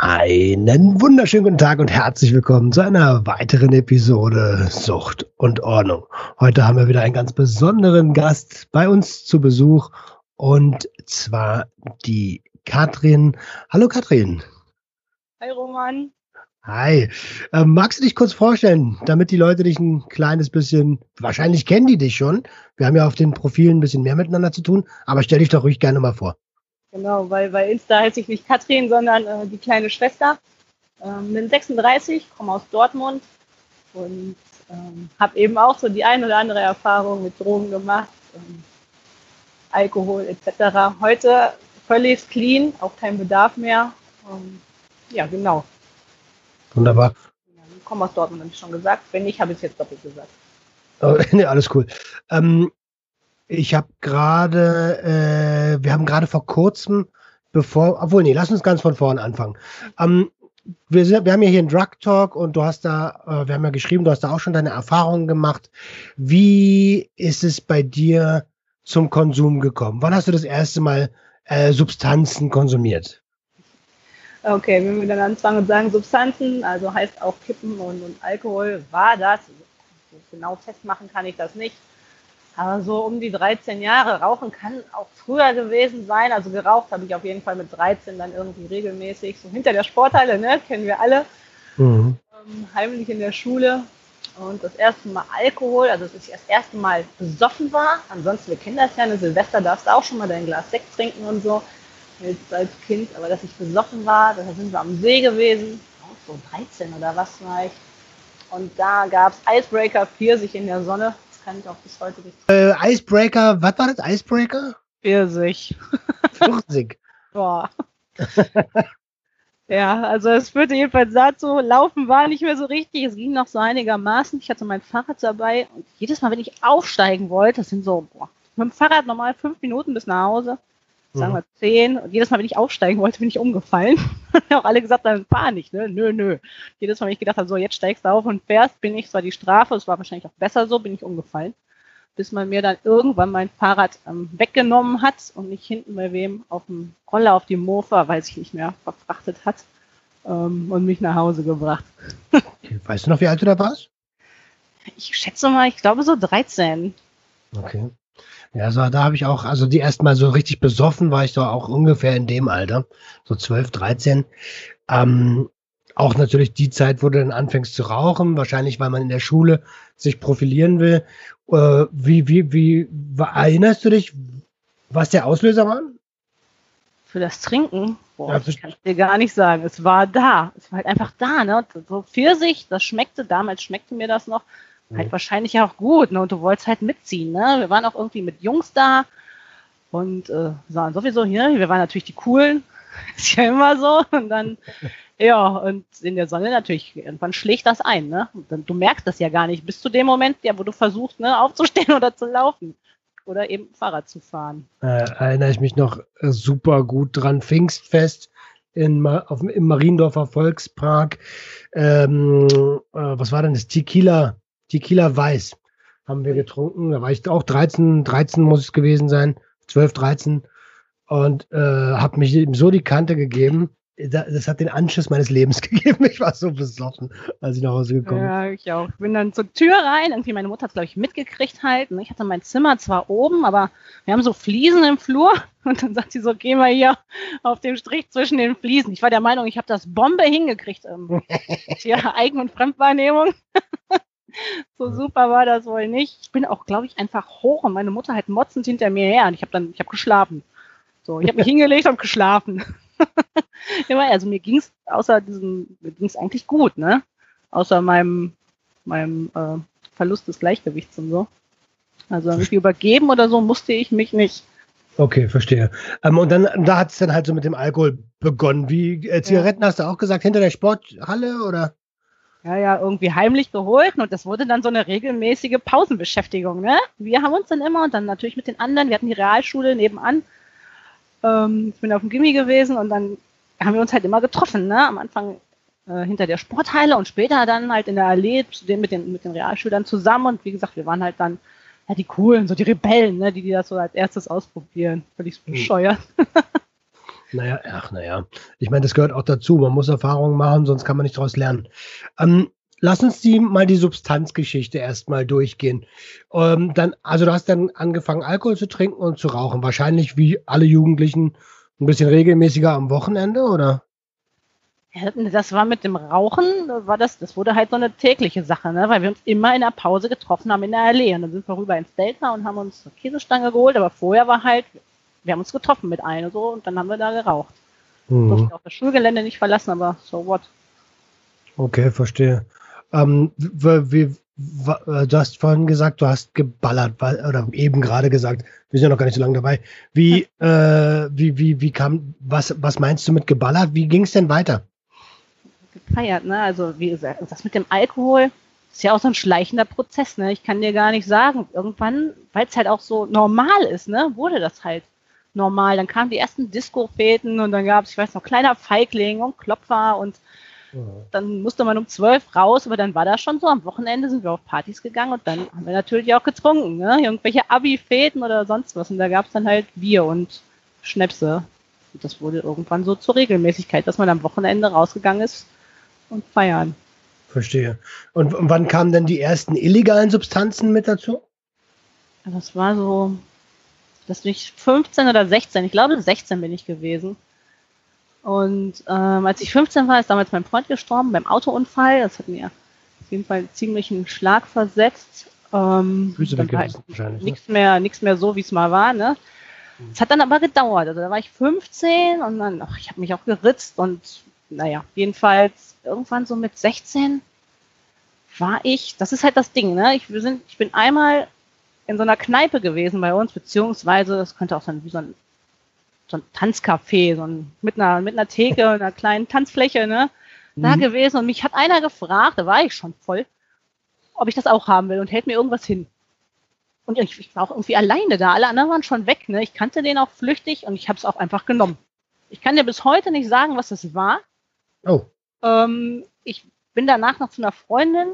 Einen wunderschönen guten Tag und herzlich willkommen zu einer weiteren Episode Sucht und Ordnung. Heute haben wir wieder einen ganz besonderen Gast bei uns zu Besuch und zwar die Katrin. Hallo Katrin. Hi Roman. Hi. Ähm, magst du dich kurz vorstellen, damit die Leute dich ein kleines bisschen, wahrscheinlich kennen die dich schon. Wir haben ja auf den Profilen ein bisschen mehr miteinander zu tun, aber stell dich doch ruhig gerne mal vor. Genau, weil bei Insta heiße ich nicht Katrin, sondern äh, die kleine Schwester. Ähm, bin 36, komme aus Dortmund und ähm, habe eben auch so die ein oder andere Erfahrung mit Drogen gemacht, ähm, Alkohol etc. Heute völlig clean, auch kein Bedarf mehr. Ähm, ja, genau. Wunderbar. Ich komme aus Dortmund, habe ich schon gesagt. Wenn nicht, habe ich es jetzt doppelt gesagt. Oh, nee, alles cool. Ähm, ich habe gerade, äh, wir haben gerade vor kurzem, bevor, obwohl, nee, lass uns ganz von vorne anfangen. Ähm, wir, sind, wir haben ja hier einen Drug Talk und du hast da, äh, wir haben ja geschrieben, du hast da auch schon deine Erfahrungen gemacht. Wie ist es bei dir zum Konsum gekommen? Wann hast du das erste Mal äh, Substanzen konsumiert? Okay, wenn wir dann anfangen und sagen Substanzen, also heißt auch Kippen und, und Alkohol, war das, genau festmachen kann ich das nicht, aber so um die 13 Jahre. Rauchen kann auch früher gewesen sein. Also geraucht habe ich auf jeden Fall mit 13 dann irgendwie regelmäßig. So hinter der Sporthalle, ne? Kennen wir alle. Mhm. Ähm, heimlich in der Schule. Und das erste Mal Alkohol, also dass ich das erste Mal besoffen war. Ansonsten, wir kennen das ja, eine Silvester darfst du auch schon mal dein Glas Sekt trinken und so. Jetzt als Kind, aber dass ich besoffen war, da sind wir am See gewesen. Auch so 13 oder was war ich. Und da gab es Icebreaker Pfirsich in der Sonne kann ich auch bis heute nicht. Äh, Icebreaker, was war das? Icebreaker? Pfirsich. Pfirsich. Boah. ja, also es führte jedenfalls dazu, Laufen war nicht mehr so richtig, es ging noch so einigermaßen. Ich hatte mein Fahrrad dabei und jedes Mal, wenn ich aufsteigen wollte, das sind so, boah, mit dem Fahrrad normal fünf Minuten bis nach Hause, sagen wir zehn. Und jedes Mal, wenn ich aufsteigen wollte, bin ich umgefallen. auch alle gesagt dann fahr nicht, ne? Nö, nö. Jedes Mal, wenn ich gedacht habe, so, jetzt steigst du auf und fährst, bin ich zwar die Strafe, es war wahrscheinlich auch besser so, bin ich umgefallen. Bis man mir dann irgendwann mein Fahrrad ähm, weggenommen hat und mich hinten bei wem auf dem Roller auf die Mofa, weiß ich nicht mehr, verfrachtet hat ähm, und mich nach Hause gebracht. Weißt du noch, wie alt du da warst? Ich schätze mal, ich glaube so 13. Okay. Ja, so, da habe ich auch, also die erstmal so richtig besoffen war ich doch auch ungefähr in dem Alter, so 12, 13. Ähm, auch natürlich die Zeit, wo du dann anfängst zu rauchen, wahrscheinlich weil man in der Schule sich profilieren will. Äh, wie, wie, wie, erinnerst du dich, was der Auslöser war? Für das Trinken? Boah, ja, das kann ich dir gar nicht sagen. Es war da. Es war halt einfach da, ne? So Pfirsich, das schmeckte, damals schmeckte mir das noch halt wahrscheinlich auch gut, ne? Und du wolltest halt mitziehen, ne? Wir waren auch irgendwie mit Jungs da und äh, sahen sowieso hier, wir waren natürlich die coolen, ist ja immer so. Und dann, ja, und in der Sonne natürlich, irgendwann schlägt das ein, ne? Du merkst das ja gar nicht, bis zu dem Moment, ja, wo du versuchst, ne, aufzustehen oder zu laufen. Oder eben Fahrrad zu fahren. Äh, erinnere ich mich noch äh, super gut dran. Pfingstfest in, auf, im Mariendorfer Volkspark. Ähm, äh, was war denn das? Tequila Tequila Weiß haben wir getrunken. Da war ich auch 13, 13 muss es gewesen sein, 12, 13 und äh, habe mich so die Kante gegeben. Das hat den Anschiss meines Lebens gegeben. Ich war so besoffen, als ich nach Hause gekommen bin. Ja, ich auch. Ich bin dann zur Tür rein. Irgendwie meine Mutter hat es, glaube ich, mitgekriegt halt. Ich hatte mein Zimmer zwar oben, aber wir haben so Fliesen im Flur. Und dann sagt sie so, geh mal hier auf den Strich zwischen den Fliesen. Ich war der Meinung, ich habe das Bombe hingekriegt. Ähm, ja, Eigen- und Fremdwahrnehmung. so super war das wohl nicht. Ich bin auch, glaube ich, einfach hoch und meine Mutter halt motzend hinter mir her und ich habe dann, ich habe geschlafen. So, ich habe mich hingelegt und geschlafen. Also mir ging es außer diesem, mir ging es eigentlich gut, ne? Außer meinem, meinem äh, Verlust des Gleichgewichts und so. Also irgendwie übergeben oder so musste ich mich nicht. Okay, verstehe. Ähm, und dann, da hat es dann halt so mit dem Alkohol begonnen. Wie äh, Zigaretten ja. hast du auch gesagt, hinter der Sporthalle oder? Ja, ja, irgendwie heimlich geholt und das wurde dann so eine regelmäßige Pausenbeschäftigung. Ne? Wir haben uns dann immer und dann natürlich mit den anderen, wir hatten die Realschule nebenan. Ähm, ich bin auf dem Gimmi gewesen und dann haben wir uns halt immer getroffen. Ne? Am Anfang äh, hinter der Sporthalle und später dann halt in der Allee zu den, mit, den, mit den Realschülern zusammen. Und wie gesagt, wir waren halt dann ja, die Coolen, so die Rebellen, ne? die, die das so als erstes ausprobieren. Völlig hm. Naja, ach, naja. Ich meine, das gehört auch dazu. Man muss Erfahrungen machen, sonst kann man nicht daraus lernen. Ähm, lass uns die mal die Substanzgeschichte erstmal durchgehen. Ähm, dann, also du hast dann angefangen, Alkohol zu trinken und zu rauchen. Wahrscheinlich wie alle Jugendlichen ein bisschen regelmäßiger am Wochenende, oder? Das war mit dem Rauchen, war das, das wurde halt so eine tägliche Sache, ne? weil wir uns immer in der Pause getroffen haben in der Allee. Und dann sind wir rüber ins Delta und haben uns eine Käsestange geholt, aber vorher war halt, wir haben uns getroffen mit einem so und dann haben wir da geraucht. Mhm. Durften auch das Schulgelände nicht verlassen, aber so what. Okay, verstehe. Ähm, wie, wie, äh, du hast vorhin gesagt, du hast geballert, oder eben gerade gesagt, wir sind ja noch gar nicht so lange dabei. Wie, äh, wie, wie, wie kam, was, was meinst du mit geballert? Wie ging es denn weiter? Gefeiert, ne? Also, wie gesagt, das mit dem Alkohol ist ja auch so ein schleichender Prozess, ne? Ich kann dir gar nicht sagen. Irgendwann, weil es halt auch so normal ist, ne, wurde das halt normal. Dann kamen die ersten Disco-Fäden und dann gab es, ich weiß noch, kleiner Feigling und Klopfer und ja. dann musste man um zwölf raus, aber dann war das schon so. Am Wochenende sind wir auf Partys gegangen und dann haben wir natürlich auch getrunken, ne? Irgendwelche Abi-Fäden oder sonst was. Und da gab es dann halt Bier und Schnäpse. Und das wurde irgendwann so zur Regelmäßigkeit, dass man am Wochenende rausgegangen ist und feiern. Verstehe. Und wann kamen denn die ersten illegalen Substanzen mit dazu? Das war so das nicht 15 oder 16, ich glaube 16 bin ich gewesen. Und ähm, als ich 15 war, ist damals mein Freund gestorben beim Autounfall. Das hat mir auf jeden Fall einen ziemlichen Schlag versetzt. Ähm, Füße wahrscheinlich. Nichts ne? mehr, nichts mehr so, wie es mal war. Ne? Mhm. Es hat dann aber gedauert. Also da war ich 15 und dann, ach, ich habe mich auch geritzt und naja, jedenfalls irgendwann so mit 16 war ich, das ist halt das Ding, ne? Ich, sind, ich bin einmal in so einer Kneipe gewesen bei uns, beziehungsweise das könnte auch sein wie so ein, so ein Tanzcafé, so ein, mit einer, mit einer Theke, einer kleinen Tanzfläche, ne? Da mhm. gewesen und mich hat einer gefragt, da war ich schon voll, ob ich das auch haben will und hält mir irgendwas hin. Und ich, ich war auch irgendwie alleine da, alle anderen waren schon weg, ne? Ich kannte den auch flüchtig und ich habe es auch einfach genommen. Ich kann dir bis heute nicht sagen, was das war. Oh. Ähm, ich bin danach noch zu einer Freundin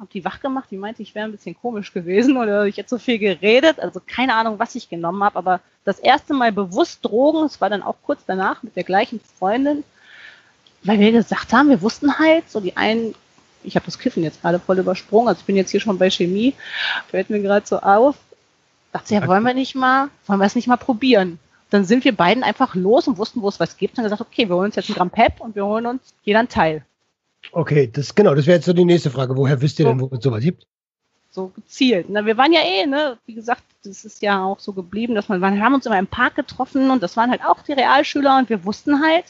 habe die wach gemacht, die meinte, ich wäre ein bisschen komisch gewesen oder ich hätte so viel geredet. Also keine Ahnung, was ich genommen habe, aber das erste Mal bewusst Drogen, es war dann auch kurz danach mit der gleichen Freundin, weil wir gesagt haben, wir wussten halt, so die einen, ich habe das Kiffen jetzt gerade voll übersprungen, also ich bin jetzt hier schon bei Chemie, fällt mir gerade so auf, dachte ja, wollen wir nicht mal, wollen wir es nicht mal probieren? Dann sind wir beiden einfach los und wussten, wo es was gibt und gesagt, okay, wir holen uns jetzt ein Gramm Pep und wir holen uns jeder einen Teil. Okay, das genau, das wäre jetzt so die nächste Frage. Woher wisst ihr so, denn, wo es sowas gibt? So gezielt. Na, wir waren ja eh, ne, wie gesagt, das ist ja auch so geblieben, dass man, wir haben uns immer im Park getroffen und das waren halt auch die Realschüler und wir wussten halt,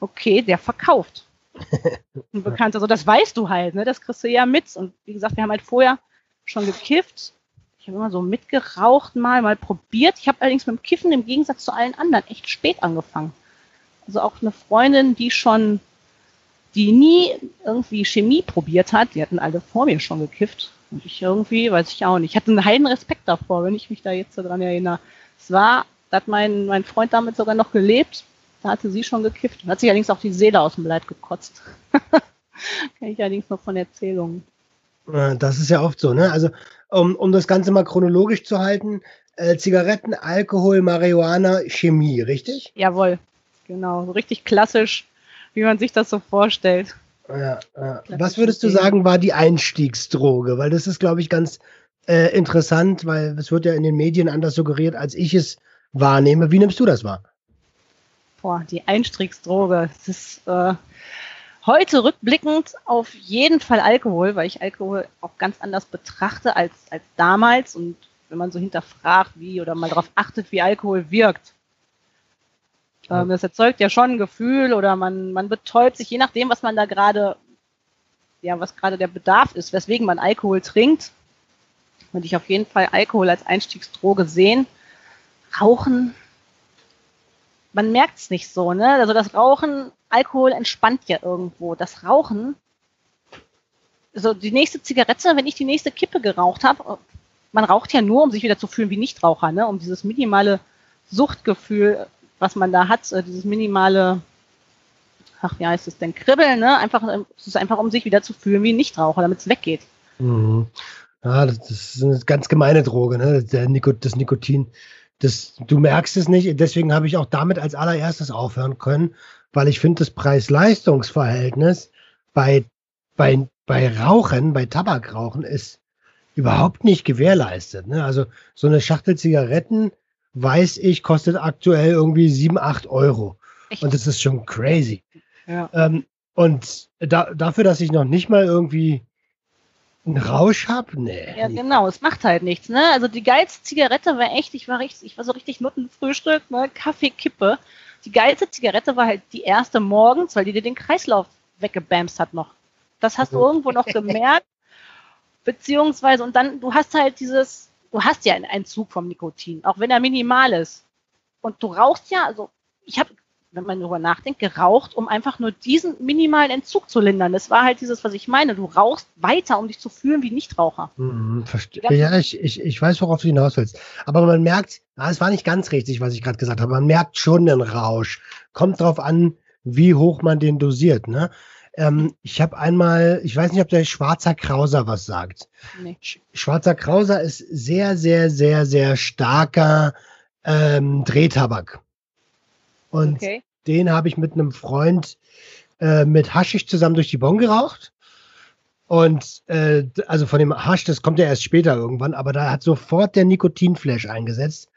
okay, der verkauft. Ein Bekannter, so das weißt du halt, ne, das kriegst du ja mit. Und wie gesagt, wir haben halt vorher schon gekifft. Ich habe immer so mitgeraucht mal, mal probiert. Ich habe allerdings mit dem Kiffen im Gegensatz zu allen anderen echt spät angefangen. Also auch eine Freundin, die schon die nie irgendwie Chemie probiert hat. Die hatten alle vor mir schon gekifft. Und ich irgendwie, weiß ich auch nicht. Ich hatte einen heilen Respekt davor, wenn ich mich da jetzt so dran erinnere. Es war, da hat mein, mein Freund damit sogar noch gelebt. Da hatte sie schon gekifft. Hat sich allerdings auch die Seele aus dem Leid gekotzt. Kann ich allerdings noch von Erzählungen. Das ist ja oft so, ne? Also, um, um das Ganze mal chronologisch zu halten, äh, Zigaretten, Alkohol, Marihuana, Chemie, richtig? Jawohl, genau. So richtig klassisch wie man sich das so vorstellt. Ja, ja. Was würdest du sagen, war die Einstiegsdroge? Weil das ist, glaube ich, ganz äh, interessant, weil es wird ja in den Medien anders suggeriert, als ich es wahrnehme. Wie nimmst du das wahr? Boah, die Einstiegsdroge. Das ist äh, heute rückblickend auf jeden Fall Alkohol, weil ich Alkohol auch ganz anders betrachte als, als damals. Und wenn man so hinterfragt, wie oder mal darauf achtet, wie Alkohol wirkt, ähm, das erzeugt ja schon ein Gefühl oder man, man betäubt sich, je nachdem, was man da gerade, ja, was gerade der Bedarf ist, weswegen man Alkohol trinkt. Würde ich auf jeden Fall Alkohol als Einstiegsdroge sehen. Rauchen, man merkt es nicht so, ne? Also das Rauchen, Alkohol entspannt ja irgendwo. Das Rauchen, also die nächste Zigarette, wenn ich die nächste Kippe geraucht habe, man raucht ja nur, um sich wieder zu fühlen wie Nichtraucher, ne? um dieses minimale Suchtgefühl, was man da hat, dieses minimale, ach wie heißt es denn, Kribbeln, ne? einfach, äh, es ist einfach, um sich wieder zu fühlen wie Nichtraucher, damit es weggeht. Mhm. Ja, das ist eine ganz gemeine Droge, ne? Der Nikot, das Nikotin. Das, du merkst es nicht, deswegen habe ich auch damit als allererstes aufhören können, weil ich finde, das Preis-Leistungs-Verhältnis bei, bei, bei Rauchen, bei Tabakrauchen ist überhaupt nicht gewährleistet. Ne? Also so eine Schachtel Zigaretten, weiß ich, kostet aktuell irgendwie 7, 8 Euro. Echt? Und das ist schon crazy. Ja. Ähm, und da, dafür, dass ich noch nicht mal irgendwie einen Rausch habe, nee. Ja, genau, es macht halt nichts, ne? Also die geilste Zigarette war echt, ich war richtig, ich war so richtig Nuttenfrühstück, ne? Kaffee, Kippe. Die geilste Zigarette war halt die erste morgens, weil die dir den Kreislauf weggebamst hat noch. Das hast du irgendwo noch gemerkt. Beziehungsweise, und dann, du hast halt dieses, du hast ja einen Entzug vom Nikotin, auch wenn er minimal ist. Und du rauchst ja, also ich habe, wenn man darüber nachdenkt, geraucht, um einfach nur diesen minimalen Entzug zu lindern. Das war halt dieses, was ich meine. Du rauchst weiter, um dich zu fühlen wie Nichtraucher. Mhm, verstehe. Ja, ich, ich, ich weiß, worauf du hinaus willst. Aber man merkt, es war nicht ganz richtig, was ich gerade gesagt habe. Man merkt schon den Rausch. Kommt drauf an, wie hoch man den dosiert. Ne? Ähm, ich habe einmal, ich weiß nicht, ob der Schwarzer Krauser was sagt. Nee. Schwarzer Krauser ist sehr, sehr, sehr, sehr starker ähm, Drehtabak. Und okay. den habe ich mit einem Freund äh, mit Haschisch zusammen durch die Bon geraucht. Und äh, also von dem Hasch, das kommt ja erst später irgendwann, aber da hat sofort der Nikotinflash eingesetzt.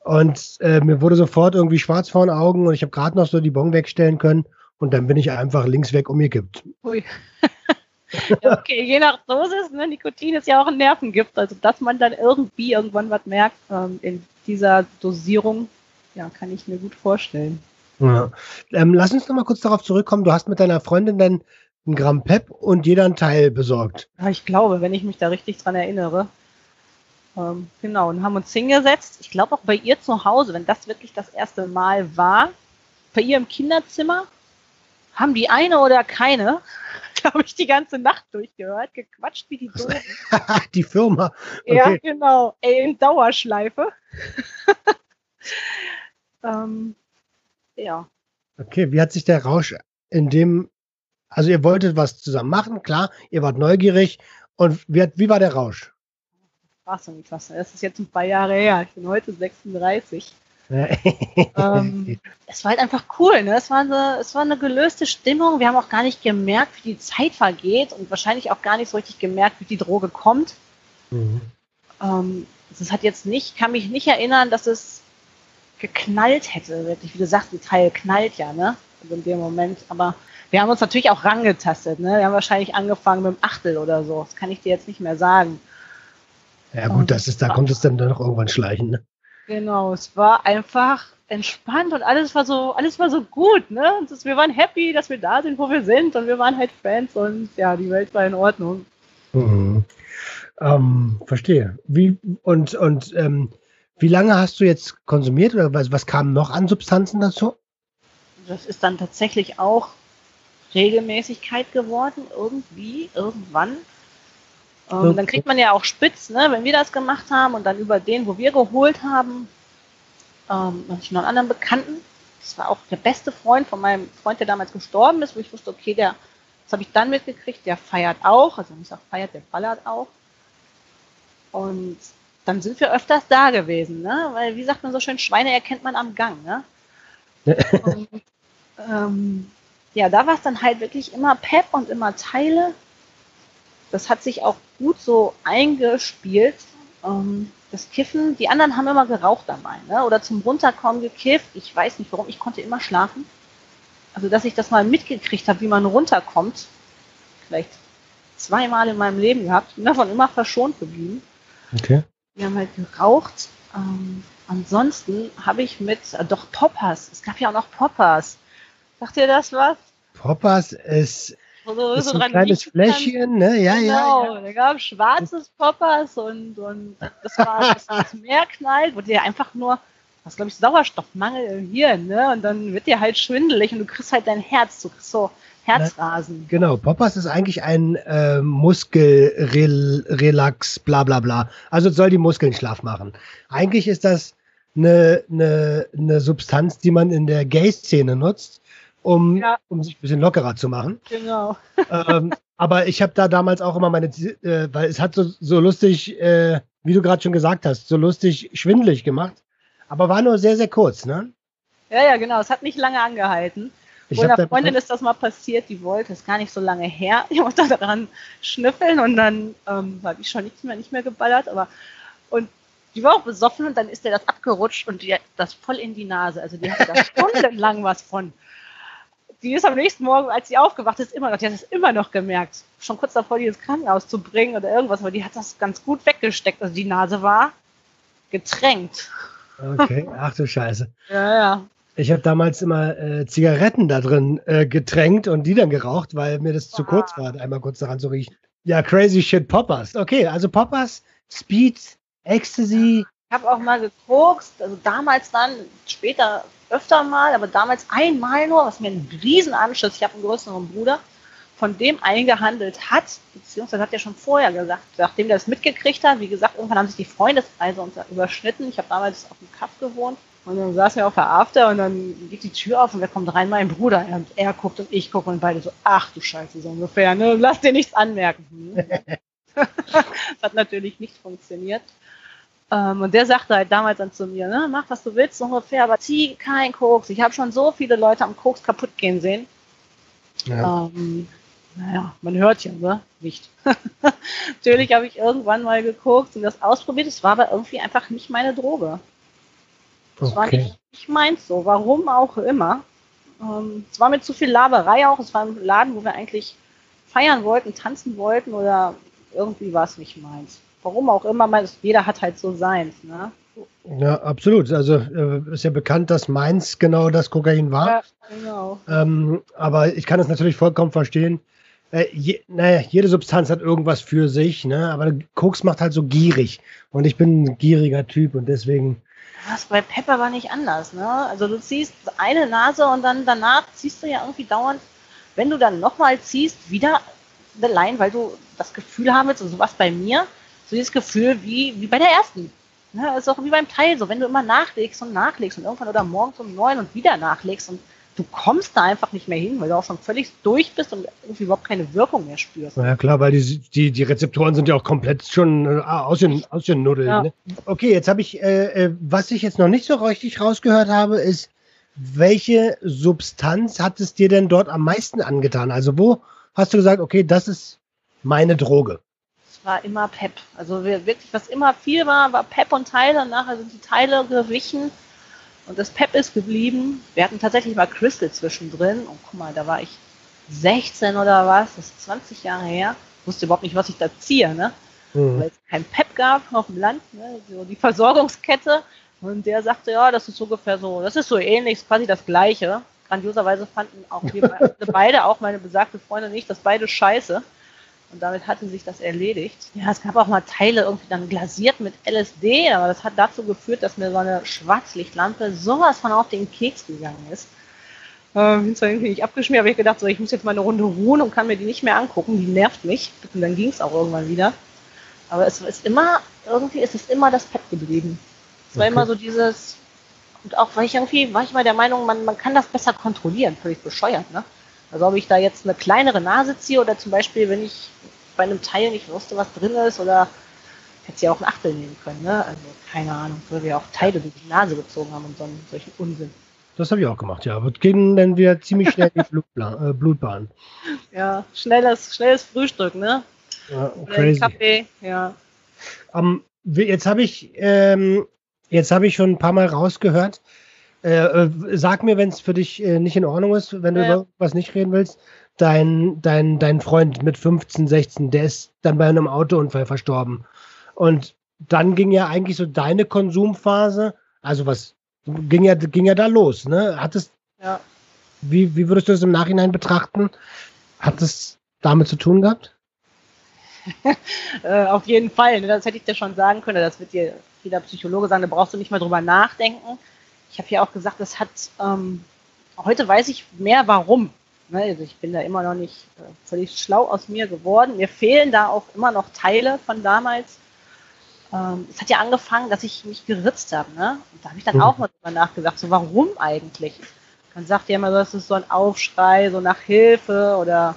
Und äh, mir wurde sofort irgendwie schwarz vor den Augen und ich habe gerade noch so die Bon wegstellen können und dann bin ich einfach links weg umgekippt. Ui. okay, je nach Dosis, ne, Nikotin ist ja auch ein Nervengift, also dass man dann irgendwie irgendwann was merkt ähm, in dieser Dosierung, ja, kann ich mir gut vorstellen. Ja. Ähm, lass uns noch mal kurz darauf zurückkommen. Du hast mit deiner Freundin dann ein Gramm Pep und jeder ein Teil besorgt. Ja, ich glaube, wenn ich mich da richtig dran erinnere. Ähm, genau, und haben uns hingesetzt. Ich glaube auch bei ihr zu Hause, wenn das wirklich das erste Mal war, bei ihr im Kinderzimmer haben die eine oder keine, glaube ich, die ganze Nacht durchgehört, gequatscht wie die Doofen. die Firma. Okay. Ja, genau. Ey, in Dauerschleife. ähm, ja. Okay, wie hat sich der Rausch in dem, also ihr wolltet was zusammen machen, klar, ihr wart neugierig. Und wie, wie war der Rausch? Ach so, krass. Das ist jetzt ein paar Jahre her. Ich bin heute 36 ähm, es war halt einfach cool, ne? Es war, eine, es war eine gelöste Stimmung. Wir haben auch gar nicht gemerkt, wie die Zeit vergeht und wahrscheinlich auch gar nicht so richtig gemerkt, wie die Droge kommt. Mhm. Ähm, das hat jetzt nicht, kann mich nicht erinnern, dass es geknallt hätte, wirklich. Wie du sagst, die Teil knallt ja, ne? Also in dem Moment. Aber wir haben uns natürlich auch rangetastet, ne? Wir haben wahrscheinlich angefangen mit dem Achtel oder so. Das kann ich dir jetzt nicht mehr sagen. Ja, gut, das ist, da kommt es dann noch irgendwann schleichen, ne? Genau, es war einfach entspannt und alles war so, alles war so gut, ne? Das, wir waren happy, dass wir da sind, wo wir sind und wir waren halt Fans und ja, die Welt war in Ordnung. Mhm. Ähm, verstehe. Wie und und ähm, wie lange hast du jetzt konsumiert oder was, was kam noch an Substanzen dazu? Das ist dann tatsächlich auch Regelmäßigkeit geworden, irgendwie, irgendwann. Ähm, dann kriegt man ja auch Spitz, ne, wenn wir das gemacht haben und dann über den, wo wir geholt haben, ähm, noch einen anderen Bekannten. Das war auch der beste Freund von meinem Freund, der damals gestorben ist, wo ich wusste, okay, der, das habe ich dann mitgekriegt, der feiert auch, also nicht auch feiert, der ballert auch. Und dann sind wir öfters da gewesen, ne? Weil, wie sagt man so schön, Schweine erkennt man am Gang, ne? und, ähm, ja, da war es dann halt wirklich immer Pep und immer Teile das hat sich auch gut so eingespielt. Ähm, das Kiffen, die anderen haben immer geraucht dabei, ne? oder zum Runterkommen gekifft. Ich weiß nicht warum, ich konnte immer schlafen. Also, dass ich das mal mitgekriegt habe, wie man runterkommt, vielleicht zweimal in meinem Leben gehabt, bin davon immer verschont geblieben. Okay. Wir haben halt geraucht. Ähm, ansonsten habe ich mit, äh, doch Poppers, es gab ja auch noch Poppers. Sagt ihr das was? Poppers ist so, so, so ein kleines Fläschchen, ne? Ja, genau, ja, ja. da gab es schwarzes Poppers und, und das war das, das Meer knallt, wo dir einfach nur, was glaube ich, Sauerstoffmangel im Hirn, ne? Und dann wird dir halt schwindelig und du kriegst halt dein Herz, du kriegst so Herzrasen. Genau, Poppers ist eigentlich ein äh, Muskelrelax, bla bla bla. Also soll die Muskeln schlaff machen. Eigentlich ist das eine, eine, eine Substanz, die man in der Gay-Szene nutzt, um, Ja. um sich ein bisschen lockerer zu machen. Genau. ähm, aber ich habe da damals auch immer meine, äh, weil es hat so, so lustig, äh, wie du gerade schon gesagt hast, so lustig schwindelig gemacht. Aber war nur sehr, sehr kurz, ne? Ja, ja, genau. Es hat nicht lange angehalten. Ich hab einer Freundin ist das mal passiert, die wollte, ist gar nicht so lange her, die wollte daran schnüffeln und dann ähm, habe ich schon nichts mehr, nicht mehr geballert, aber und die war auch besoffen und dann ist der das abgerutscht und die hat das voll in die Nase. Also die hatte da stundenlang was von. Die ist am nächsten Morgen, als sie aufgewacht ist, immer noch, die hat es immer noch gemerkt. Schon kurz davor, die ins Krankenhaus zu bringen oder irgendwas, aber die hat das ganz gut weggesteckt. Also die Nase war getränkt. Okay, ach du Scheiße. Ja, ja. Ich habe damals immer äh, Zigaretten da drin äh, getränkt und die dann geraucht, weil mir das zu Ah. kurz war, einmal kurz daran zu riechen. Ja, crazy shit Poppers. Okay, also Poppers, Speed, Ecstasy. Ich habe auch mal gekokst, also damals dann, später öfter mal, aber damals einmal nur, was mir einen riesen Anschiss, ich habe einen größeren Bruder, von dem eingehandelt hat, beziehungsweise hat er schon vorher gesagt, nachdem der es mitgekriegt hat, wie gesagt, irgendwann haben sich die Freundeskreise überschnitten. Ich habe damals auf dem Kaff gewohnt und dann saßen wir auf der After und dann geht die Tür auf und wer kommt rein? Mein Bruder. Und er guckt und ich gucke und beide so, ach du Scheiße, so ungefähr, ne? Lass dir nichts anmerken. Das hat natürlich nicht funktioniert. Ähm, und der sagte halt damals dann zu mir, ne, mach was du willst, ungefähr, aber zieh kein Koks. Ich habe schon so viele Leute am Koks kaputt gehen sehen. Ja. Ähm, naja, man hört ja, ne? Nicht. Natürlich habe ich irgendwann mal gekokst und das ausprobiert. Es war aber irgendwie einfach nicht meine Droge. Es war Okay. nicht, nicht meins so, warum auch immer. Ähm, es war mir zu viel Laberei auch. Es war ein Laden, wo wir eigentlich feiern wollten, tanzen wollten oder irgendwie war es nicht meins. Warum auch immer, man, jeder hat halt so seins. Ne? Ja, absolut. Also äh, ist ja bekannt, dass Mainz genau das Kokain war. Ja, genau. Ähm, aber ich kann es natürlich vollkommen verstehen. Äh, je, naja, jede Substanz hat irgendwas für sich, ne? aber Koks macht halt so gierig. Und ich bin ein gieriger Typ und deswegen, Das bei Pepper war nicht anders, ne? Also du ziehst eine Nase und dann danach ziehst du ja irgendwie dauernd, wenn du dann nochmal ziehst, wieder eine Line, weil du das Gefühl haben willst, und so was bei mir, so dieses Gefühl wie, wie bei der ersten. Ne? Das ist auch wie beim Teil so, wenn du immer nachlegst und nachlegst und irgendwann oder morgens um neun und wieder nachlegst und du kommst da einfach nicht mehr hin, weil du auch schon völlig durch bist und irgendwie überhaupt keine Wirkung mehr spürst. na ja klar, weil die, die, die Rezeptoren sind ja auch komplett schon äh, ausgen, ausgenuddelt. Ja. Ne? Okay, jetzt habe ich, äh, äh, was ich jetzt noch nicht so richtig rausgehört habe, ist, welche Substanz hat es dir denn dort am meisten angetan? Also wo hast du gesagt, okay, das ist meine Droge? War immer Pep. Also wir- wirklich, was immer viel war, war Pep und Teile. Nachher sind die Teile gewichen und das Pep ist geblieben. Wir hatten tatsächlich mal Crystal zwischendrin. Und guck mal, da war ich 16 oder was, das ist 20 Jahre her. Wusste überhaupt nicht, was ich da ziehe, ne? Mhm. Weil es kein Pep gab auf dem Land, ne? so die Versorgungskette. Und der sagte, ja, das ist ungefähr so, das ist so ähnlich, ist quasi das Gleiche. Grandioserweise fanden auch wir be- beide, auch meine besagte Freundin nicht, das beide scheiße. Und damit hatte sich das erledigt. Ja, es gab auch mal Teile irgendwie dann glasiert mit LSD, aber das hat dazu geführt, dass mir so eine Schwarzlichtlampe sowas von auf den Keks gegangen ist. Ähm, bin zwar irgendwie nicht abgeschmiert, aber ich gedacht, so, ich muss jetzt mal eine Runde ruhen und kann mir die nicht mehr angucken. Die nervt mich. Und dann ging es auch irgendwann wieder. Aber es ist immer, irgendwie ist es immer das Pet geblieben. Es war Okay. immer so dieses, und auch weil ich irgendwie, war ich mal der Meinung, man, man kann das besser kontrollieren, völlig bescheuert, ne? Also ob ich da jetzt eine kleinere Nase ziehe oder zum Beispiel, wenn ich bei einem Teil nicht wusste, was drin ist, oder hätte sie ja auch ein Achtel nehmen können, ne? Also keine Ahnung, weil wir auch Teile durch die Nase gezogen haben und so einen, solchen Unsinn. Das habe ich auch gemacht, ja. Aber gehen dann wieder ziemlich schnell in die Blutbahn. Äh, Blutbahn. Ja, schnelles, schnelles Frühstück, ne? Ja, crazy. Kaffee, ja. Ähm, wir- jetzt habe ich, ähm, jetzt habe ich schon ein paar Mal rausgehört. Äh, äh, sag mir, wenn es für dich äh, nicht in Ordnung ist, wenn du ja. über was nicht reden willst. Dein, dein, dein Freund mit 15, 16, der ist dann bei einem Autounfall verstorben. Und dann ging ja eigentlich so deine Konsumphase, also was ging ja, ging ja da los, ne? Hat es, Ja. wie, wie würdest du das im Nachhinein betrachten? Hat es damit zu tun gehabt? Äh, auf jeden Fall. Ne? Das hätte ich dir schon sagen können. Das wird dir jeder Psychologe sagen. Da brauchst du nicht mal drüber nachdenken. Ich habe ja auch gesagt, das hat. Ähm, heute weiß ich mehr, warum. Ne, also ich bin da immer noch nicht äh, völlig schlau aus mir geworden. Mir fehlen da auch immer noch Teile von damals. Ähm, es hat ja angefangen, dass ich mich geritzt habe. Ne? Und da habe ich dann mhm. auch mal drüber nachgedacht, so warum eigentlich? Man sagt ja immer, das ist so ein Aufschrei, so nach Hilfe oder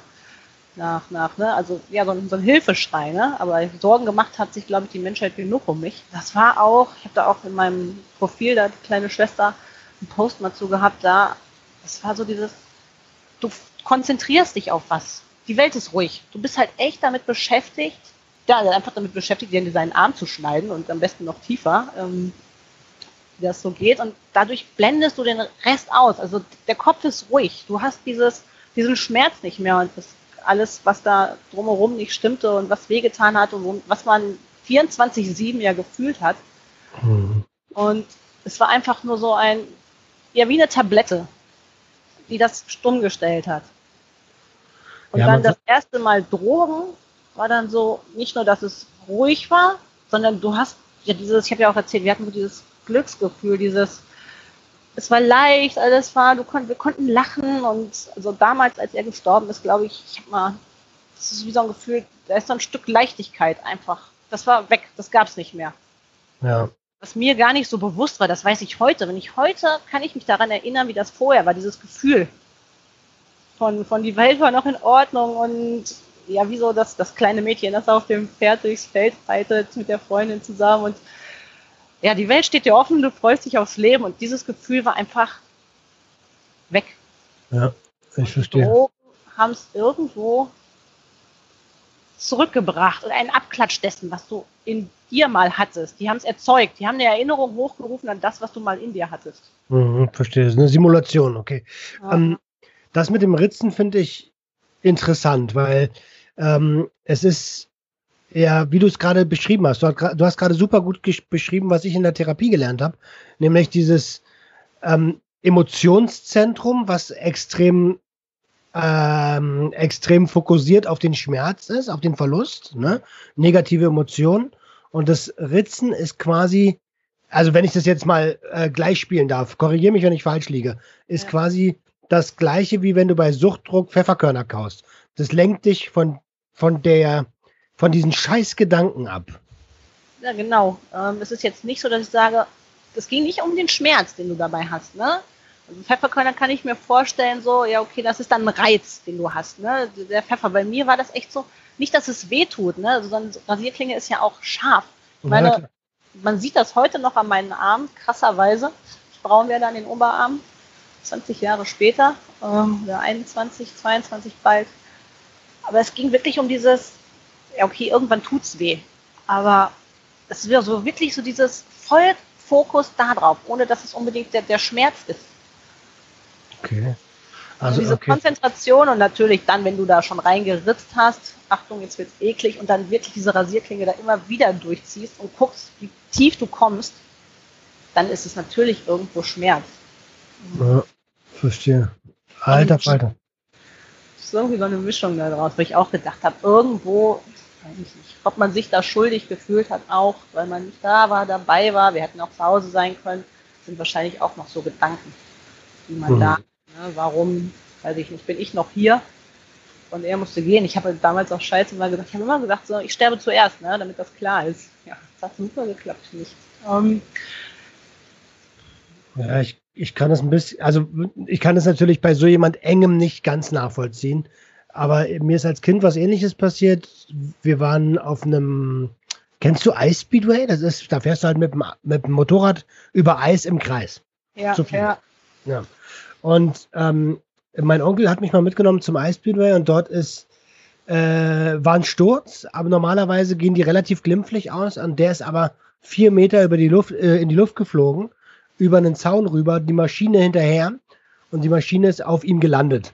nach, nach, ne, also ja, so ein, so ein Hilfeschrei, ne? Aber Sorgen gemacht hat sich, glaube ich, die Menschheit genug um mich. Das war auch, ich habe da auch in meinem Profil, da die kleine Schwester, einen Post mal zu gehabt, da, das war so dieses, du konzentrierst dich auf was. Die Welt ist ruhig. Du bist halt echt damit beschäftigt, ja, einfach damit beschäftigt, dir seinen Arm zu schneiden und am besten noch tiefer, ähm, wie das so geht. Und dadurch blendest du den Rest aus. Also der Kopf ist ruhig. Du hast dieses, diesen Schmerz nicht mehr und das alles, was da drumherum nicht stimmte und was wehgetan hat und was man 24-7 ja gefühlt hat. Mhm. Und es war einfach nur so ein, ja, wie eine Tablette, die das stumm gestellt hat. Und ja, dann das erste Mal Drogen war dann so, nicht nur, dass es ruhig war, sondern du hast ja dieses, ich habe ja auch erzählt, wir hatten so dieses Glücksgefühl, dieses, es war leicht, alles war, du kon wir konnten lachen und also damals, als er gestorben ist, glaube ich, ich habe mal, das ist wie so ein Gefühl, da ist so ein Stück Leichtigkeit einfach. Das war weg, das gab es nicht mehr. Ja. Was mir gar nicht so bewusst war, das weiß ich heute. Wenn ich heute, kann ich mich daran erinnern, wie das vorher war, dieses Gefühl von, von die Welt war noch in Ordnung und ja, wie so das, das kleine Mädchen, das auf dem Pferd durchs Feld reitet mit der Freundin zusammen und ja, die Welt steht dir offen, du freust dich aufs Leben und dieses Gefühl war einfach weg. Ja, ich verstehe. Haben es irgendwo zurückgebracht und einen Abklatsch dessen, was du in dir mal hattest. Die haben es erzeugt, die haben eine Erinnerung hochgerufen an das, was du mal in dir hattest. Mhm, verstehe, das ist eine Simulation, okay. Ja. Ähm, das mit dem Ritzen finde ich interessant, weil ähm, es ist ja, wie du es gerade beschrieben hast. Du, du hast gerade super gut beschrieben, was ich in der Therapie gelernt habe, nämlich dieses ähm, Emotionszentrum, was extrem ähm, extrem fokussiert auf den Schmerz ist, auf den Verlust, ne? negative Emotionen. Und das Ritzen ist quasi, also wenn ich das jetzt mal äh, gleich spielen darf, korrigiere mich, wenn ich falsch liege, ist ja. quasi das gleiche, wie wenn du bei Suchtdruck Pfefferkörner kaust. Das lenkt dich von, von der von diesen Scheißgedanken ab. Ja, genau. Ähm, es ist jetzt nicht so, dass ich sage, es ging nicht um den Schmerz, den du dabei hast. Ne? Also Pfefferkörner kann ich mir vorstellen, so, ja, okay, das ist dann ein Reiz, den du hast. Ne? Der Pfeffer, bei mir war das echt so, nicht, dass es weh tut, ne? also so eine Rasierklinge ist ja auch scharf. Ich meine, ja, man sieht das heute noch an meinen Armen, krasserweise. Ich braun werde an den Oberarmen, 20 Jahre später, ähm, oder 21, 22 bald. Aber es ging wirklich um dieses, ja, okay, irgendwann tut's weh. Aber es wäre so wirklich so dieses Vollfokus da drauf, ohne dass es unbedingt der, der Schmerz ist. Okay. Also, also diese okay. Konzentration und natürlich dann, wenn du da schon reingeritzt hast, Achtung, jetzt wird's eklig und dann wirklich diese Rasierklinge da immer wieder durchziehst und guckst, wie tief du kommst, dann ist es natürlich irgendwo Schmerz. Ja, verstehe. Alter Falter. Das ist irgendwie so eine Mischung da draus, wo ich auch gedacht habe, irgendwo eigentlich nicht. Ob man sich da schuldig gefühlt hat, auch, weil man nicht da war, dabei war, wir hätten auch zu Hause sein können, sind wahrscheinlich auch noch so Gedanken, die man mhm. da, ne, warum, weiß ich nicht, bin ich noch hier und er musste gehen. Ich habe damals auch scheiße mal gesagt, ich habe immer gesagt, so, ich sterbe zuerst, ne, damit das klar ist. Ja, das hat super geklappt, nicht. Um, ähm, ja, ich, ich kann das ein bisschen, also ich kann es natürlich bei so jemand engem nicht ganz nachvollziehen. Aber mir ist als Kind was ähnliches passiert. Wir waren auf einem, kennst du Ice Speedway? Das ist, da fährst du halt mit dem, mit dem Motorrad über Eis im Kreis. Ja, ja. ja. Und ähm, mein Onkel hat mich mal mitgenommen zum Ice Speedway und dort ist, äh, war ein Sturz, aber normalerweise gehen die relativ glimpflich aus und der ist aber vier Meter über die Luft, äh, in die Luft geflogen, über einen Zaun rüber, die Maschine hinterher und die Maschine ist auf ihm gelandet.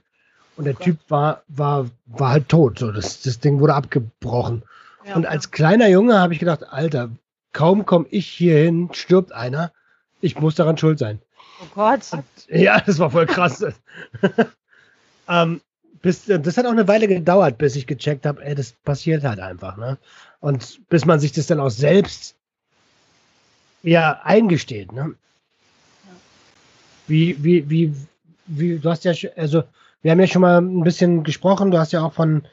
Und der Typ war, war, war halt tot. So, das, das Ding wurde abgebrochen. Ja, und als kleiner Junge habe ich gedacht, Alter, kaum komme ich hier hin, stirbt einer. Ich muss daran schuld sein. Oh Gott. Ja, das war voll krass. ähm, bis, das hat auch eine Weile gedauert, bis ich gecheckt habe, ey, das passiert halt einfach. Ne? Und bis man sich das dann auch selbst ja eingesteht. Ne? Wie, wie, wie, wie, du hast ja, also wir haben ja schon mal ein bisschen gesprochen. Du hast ja auch von,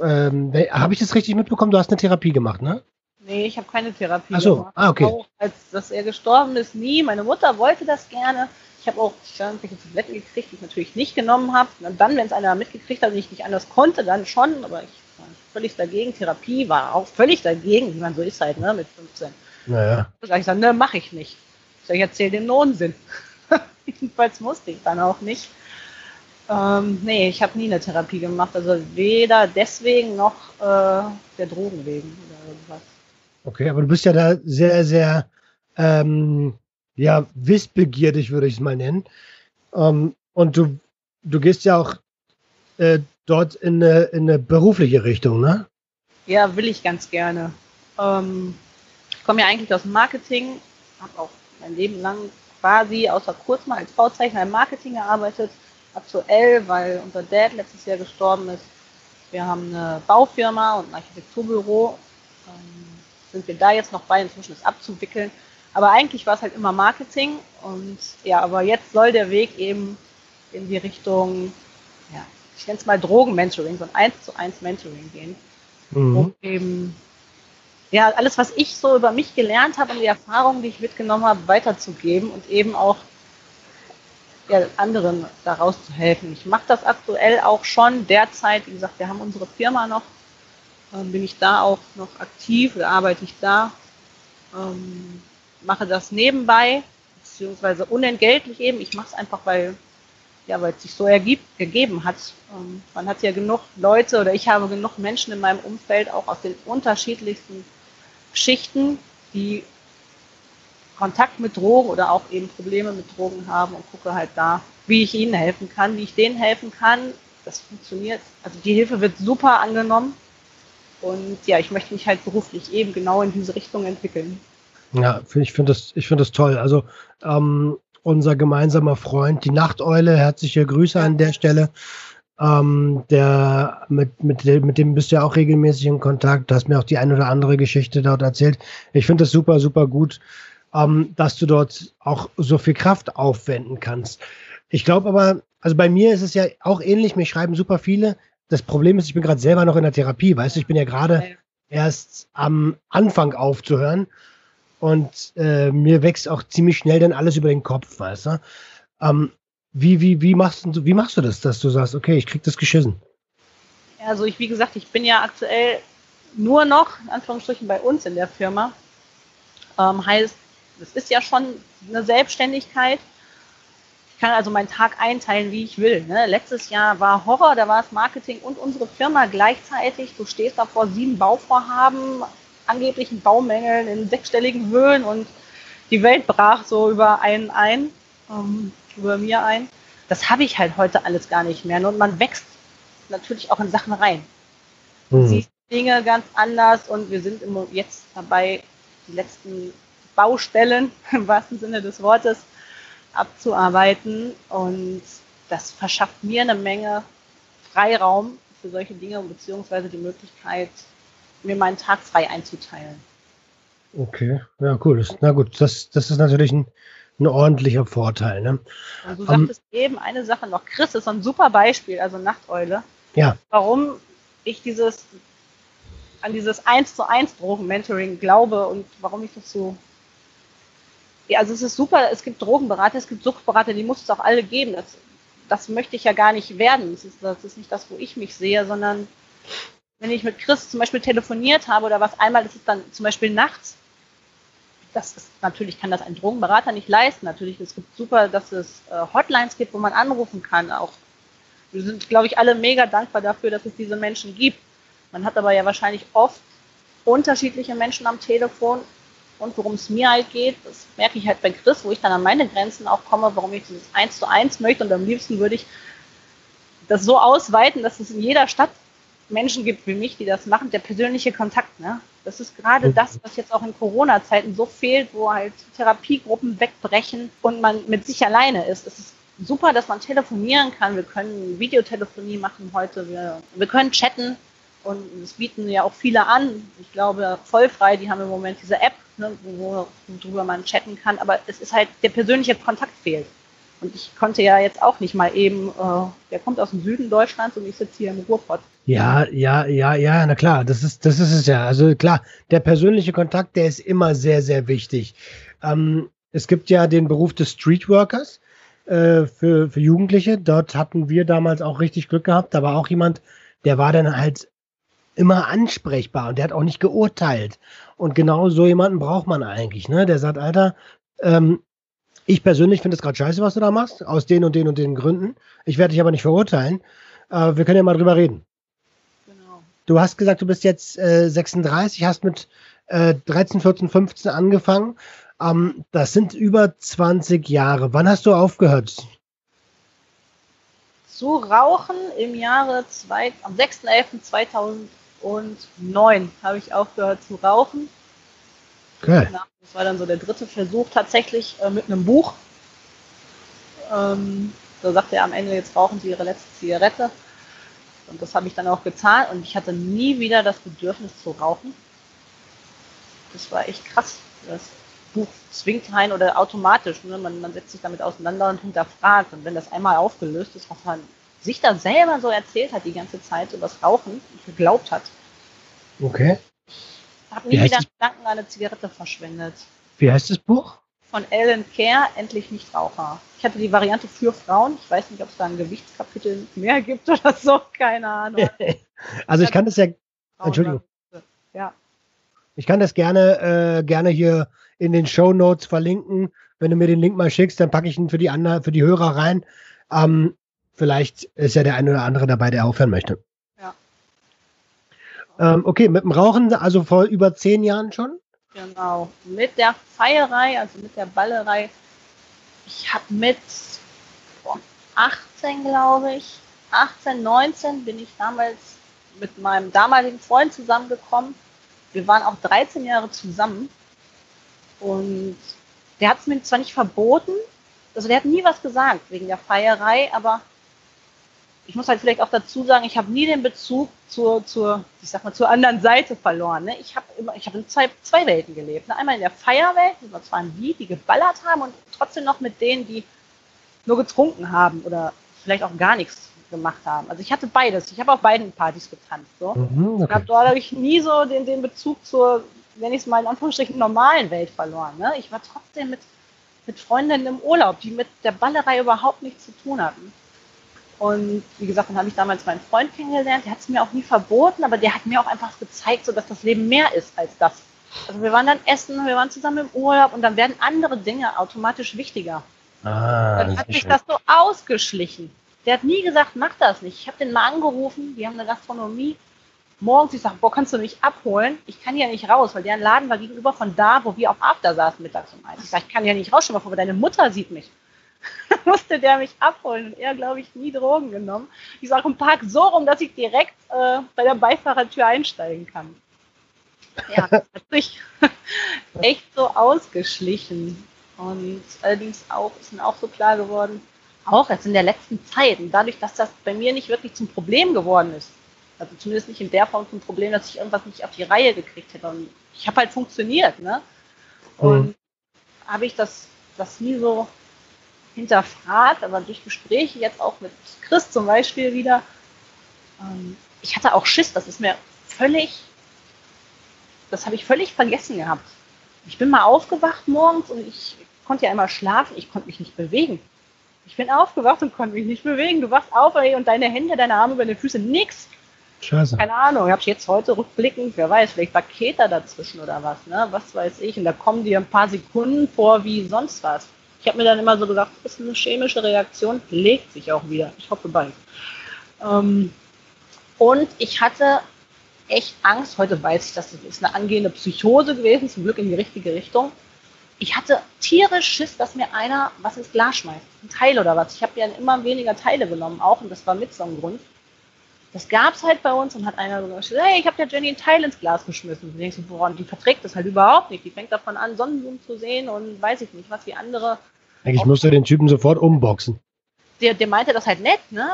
ähm, habe ich das richtig mitbekommen? Du hast eine Therapie gemacht, ne? Nee, ich habe keine Therapie Ach so. Ah, okay. Auch als dass er gestorben ist, nie. Meine Mutter wollte das gerne. Ich habe auch irgendwelche Tabletten gekriegt, die ich natürlich nicht genommen habe. Und dann, wenn es einer mitgekriegt hat und ich nicht anders konnte, dann schon. Aber ich war völlig dagegen. Therapie war auch völlig dagegen, wie man so ist halt, ne, mit 15. Naja. Da ich dann, ne, mache ich nicht. Ich, ich erzähle den Unsinn. Jedenfalls musste ich dann auch nicht. Ähm, nee, ich habe nie eine Therapie gemacht. Also weder deswegen noch äh, der Drogen wegen oder irgendwas. Okay, aber du bist ja da sehr, sehr ähm, ja, wissbegierig, würde ich es mal nennen. Ähm, und du, du gehst ja auch äh, dort in eine, in eine berufliche Richtung, ne? Ja, will ich ganz gerne. Ähm, ich komme ja eigentlich aus dem Marketing, habe auch mein Leben lang quasi, außer kurz mal als Bauzeichner im Marketing gearbeitet. Aktuell, weil unser Dad letztes Jahr gestorben ist. Wir haben eine Baufirma und ein Architekturbüro. Ähm, sind wir da jetzt noch bei, inzwischen es abzuwickeln. Aber eigentlich war es halt immer Marketing und ja, aber jetzt soll der Weg eben in die Richtung, ja, ich nenne es mal Drogen-Mentoring, so ein 1 zu 1 Mentoring gehen. Mhm. Um eben, ja, alles, was ich so über mich gelernt habe und die Erfahrungen, die ich mitgenommen habe, weiterzugeben und eben auch ja, anderen daraus zu helfen. Ich mache das aktuell auch schon derzeit. Wie gesagt, wir haben unsere Firma noch. Ähm, bin ich da auch noch aktiv oder arbeite ich da? Ähm, mache das nebenbei, beziehungsweise unentgeltlich eben. Ich mache es einfach, weil ja, es sich so ergibt, gegeben hat. Ähm, man hat ja genug Leute oder ich habe genug Menschen in meinem Umfeld, auch aus den unterschiedlichsten Schichten, die Kontakt mit Drogen oder auch eben Probleme mit Drogen haben und gucke halt da, wie ich ihnen helfen kann, wie ich denen helfen kann. Das funktioniert. Also die Hilfe wird super angenommen. Und ja, ich möchte mich halt beruflich eben genau in diese Richtung entwickeln. Ja, ich finde das, ich finde das toll. Also ähm, unser gemeinsamer Freund, die Nachteule, herzliche Grüße an der Stelle. Ähm, der mit, mit, mit dem bist du ja auch regelmäßig in Kontakt. Hast mir auch die ein oder andere Geschichte dort erzählt. Ich finde das super, super gut, ähm, dass du dort auch so viel Kraft aufwenden kannst. Ich glaube aber, also bei mir ist es ja auch ähnlich, mir schreiben super viele. Das Problem ist, ich bin gerade selber noch in der Therapie, weißt du, ich bin ja gerade erst am Anfang aufzuhören. Und äh, mir wächst auch ziemlich schnell dann alles über den Kopf, weißt du? Ähm, wie, wie, wie, machst du, wie machst du das, dass du sagst, okay, ich krieg das geschissen? Also ich, wie gesagt, ich bin ja aktuell nur noch, in Anführungsstrichen, bei uns in der Firma. Ähm, heißt, das ist ja schon eine Selbstständigkeit. Ich kann also meinen Tag einteilen, wie ich will. Ne? Letztes Jahr war Horror, da war es Marketing und unsere Firma gleichzeitig. Du stehst da vor sieben Bauvorhaben, angeblichen Baumängeln in sechsstelligen Höhen und die Welt brach so über einen ein, ähm, über mir ein. Das habe ich halt heute alles gar nicht mehr. Und man wächst natürlich auch in Sachen rein. Mhm. Siehst Dinge ganz anders und wir sind jetzt dabei, die letzten Baustellen im wahrsten Sinne des Wortes abzuarbeiten. Und das verschafft mir eine Menge Freiraum für solche Dinge beziehungsweise die Möglichkeit, mir meinen Tag frei einzuteilen. Okay, ja, cool. Na gut, das, das ist natürlich ein, ein ordentlicher Vorteil. Ne? Und du sagtest um, eben eine Sache noch. Chris ist ein super Beispiel, also Nachteule. Ja. Warum ich dieses an dieses 1 zu 1 Drogen-Mentoring glaube und warum ich das so. Ja, also es ist super, es gibt Drogenberater, es gibt Suchtberater, die muss es auch alle geben. Das, das möchte ich ja gar nicht werden. Das ist, das ist nicht das, wo ich mich sehe, sondern wenn ich mit Chris zum Beispiel telefoniert habe oder was, einmal ist es dann zum Beispiel nachts. Das ist, natürlich kann das ein Drogenberater nicht leisten. Natürlich, es gibt super, dass es äh, Hotlines gibt, wo man anrufen kann. Auch wir sind, glaube ich, alle mega dankbar dafür, dass es diese Menschen gibt. Man hat aber ja wahrscheinlich oft unterschiedliche Menschen am Telefon. Und worum es mir halt geht, das merke ich halt bei Chris, wo ich dann an meine Grenzen auch komme, warum ich dieses 1 zu 1 möchte. Und am liebsten würde ich das so ausweiten, dass es in jeder Stadt Menschen gibt wie mich, die das machen, der persönliche Kontakt. Ne? Das ist gerade das, was jetzt auch in Corona-Zeiten so fehlt, wo halt Therapiegruppen wegbrechen und man mit sich alleine ist. Es ist super, dass man telefonieren kann. Wir können Videotelefonie machen heute. Wir, wir können chatten und das bieten ja auch viele an. Ich glaube, vollfrei, die haben im Moment diese App, ne, worüber man chatten kann. Aber es ist halt, der persönliche Kontakt fehlt. Und ich konnte ja jetzt auch nicht mal eben, äh, der kommt aus dem Süden Deutschlands und ich sitze hier im Ruhrpott. Ja, ja, ja, ja, na klar, das ist, das ist es ja. Also klar, der persönliche Kontakt, der ist immer sehr, sehr wichtig. Ähm, es gibt ja den Beruf des Streetworkers äh, für, für Jugendliche. Dort hatten wir damals auch richtig Glück gehabt. Da war auch jemand, der war dann halt immer ansprechbar und der hat auch nicht geurteilt. Und genau so jemanden braucht man eigentlich, ne? Der sagt, Alter, ähm, ich persönlich finde es gerade scheiße, was du da machst, aus den und den und den Gründen. Ich werde dich aber nicht verurteilen. Äh, wir können ja mal drüber reden. Genau. Du hast gesagt, du bist jetzt äh, 36, hast mit äh, 13, 14, 15 angefangen. Ähm, das sind über 20 Jahre. Wann hast du aufgehört? Zu rauchen im Jahre zwei, am 6.11.2009 habe ich aufgehört zu rauchen. Okay. Das war dann so der dritte Versuch tatsächlich äh, mit einem Buch. Ähm, da sagte er am Ende, jetzt rauchen Sie Ihre letzte Zigarette. Und das habe ich dann auch getan und ich hatte nie wieder das Bedürfnis zu rauchen. Das war echt krass. Das Buch zwingt ein oder automatisch. Ne? Man, man setzt sich damit auseinander und hinterfragt. Und wenn das einmal aufgelöst ist, was man sich da selber so erzählt hat die ganze Zeit über das Rauchen und geglaubt hat. Okay. Habe nie wieder Gedanken an eine Zigarette verschwendet. Wie heißt das Buch? Von Ellen Care, Endlich Nichtraucher. Ich hatte die Variante für Frauen. Ich weiß nicht, ob es da ein Gewichtskapitel mehr gibt oder so. Keine Ahnung. also ich kann das ja. Entschuldigung. Ja. Ich kann das gerne, äh, gerne hier in den Show Notes verlinken. Wenn du mir den Link mal schickst, dann packe ich ihn für die anderen, für die Hörer rein. Ähm, vielleicht ist ja der eine oder andere dabei, der aufhören möchte. Ähm, okay, mit dem Rauchen, also vor über zehn Jahren schon? Genau. Mit der Feierei, also mit der Ballerei. Ich habe mit boah, 18, glaube ich, 18, 19 bin ich damals mit meinem damaligen Freund zusammengekommen. Wir waren auch 13 Jahre zusammen. Und der hat es mir zwar nicht verboten, also der hat nie was gesagt wegen der Feierei, aber ich muss halt vielleicht auch dazu sagen, ich habe nie den Bezug zur, zur, ich sag mal, zur anderen Seite verloren. Ne? Ich habe immer, ich habe in zwei, zwei Welten gelebt. Ne? Einmal in der Feierwelt, das waren die, die geballert haben und trotzdem noch mit denen, die nur getrunken haben oder vielleicht auch gar nichts gemacht haben. Also ich hatte beides. Ich habe auf beiden Partys getanzt. So. Mhm, okay. Ich habe dadurch nie so den, den Bezug zur, wenn ich es mal in Anführungsstrichen, normalen Welt verloren. Ne? Ich war trotzdem mit, mit Freundinnen im Urlaub, die mit der Ballerei überhaupt nichts zu tun hatten. Und wie gesagt, dann habe ich damals meinen Freund kennengelernt. Der hat es mir auch nie verboten, aber der hat mir auch einfach gezeigt, so dass das Leben mehr ist als das. Also wir waren dann essen, wir waren zusammen im Urlaub und dann werden andere Dinge automatisch wichtiger. Ah, dann hat sich das so ausgeschlichen. Der hat nie gesagt, mach das nicht. Ich habe den mal angerufen, die haben eine Gastronomie. Morgens, ich sage, boah, kannst du mich abholen? Ich kann ja nicht raus, weil deren Laden war gegenüber von da, wo wir auf After saßen mittags um eins. Ich sage, ich kann ja nicht raus, schon mal vor, deine Mutter sieht mich. musste der mich abholen und er, glaube ich, nie Drogen genommen. Ich sage im Park so rum, dass ich direkt äh, bei der Beifahrertür einsteigen kann. Ja, das hat sich echt so ausgeschlichen. Und allerdings auch, ist mir auch so klar geworden, auch jetzt in der letzten Zeit und dadurch, dass das bei mir nicht wirklich zum Problem geworden ist, also zumindest nicht in der Form zum Problem, dass ich irgendwas nicht auf die Reihe gekriegt hätte. Und ich habe halt funktioniert, ne? Und mhm. habe ich das, das nie so hinterfragt, aber durch Gespräche jetzt auch mit Chris zum Beispiel wieder, ähm, ich hatte auch Schiss, das ist mir völlig, das habe ich völlig vergessen gehabt. Ich bin mal aufgewacht morgens und ich konnte ja immer schlafen, ich konnte mich nicht bewegen. Ich bin aufgewacht und konnte mich nicht bewegen. Du wachst auf ey, und deine Hände, deine Arme über deine Füße, nix. Scheiße. Keine Ahnung, ich habe jetzt heute rückblickend, wer weiß, vielleicht war Keter dazwischen oder was, ne? Was weiß ich. Und da kommen dir ein paar Sekunden vor wie sonst was. Ich habe mir dann immer so gesagt, das ist eine chemische Reaktion, legt sich auch wieder. Ich hoffe bald. Ähm, und ich hatte echt Angst. Heute weiß ich, das ist eine angehende Psychose gewesen, zum Glück in die richtige Richtung. Ich hatte tierisch Schiss, dass mir einer was ins Glas schmeißt. Ein Teil oder was. Ich habe ja immer weniger Teile genommen, auch, und das war mit so einem Grund. Das gab es halt bei uns und hat einer so gesagt, hey, ich habe der Jenny ein Teil ins Glas geschmissen. Und du denkst, boah, die verträgt das halt überhaupt nicht. Die fängt davon an, Sonnenblumen zu sehen und weiß ich nicht, was wie andere eigentlich musste den Typen sofort umboxen. Der, der meinte das halt nett, ne?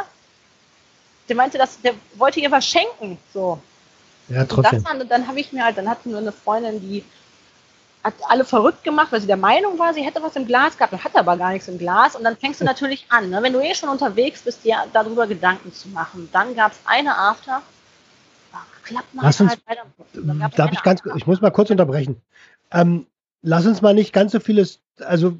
Der meinte, das, der wollte ihr was schenken, so. Ja, trotzdem. Und, dann habe ich mir halt, dann hatten wir eine Freundin, die hat alle verrückt gemacht, weil sie der Meinung war, sie hätte was im Glas gehabt und hatte aber gar nichts im Glas. Und dann fängst du natürlich an, ne? wenn du eh schon unterwegs bist, dir darüber Gedanken zu machen. Dann gab es eine After, klappt mal halt. Darf ich ganz, ich muss mal kurz unterbrechen. Ähm, lass uns mal nicht ganz so vieles, also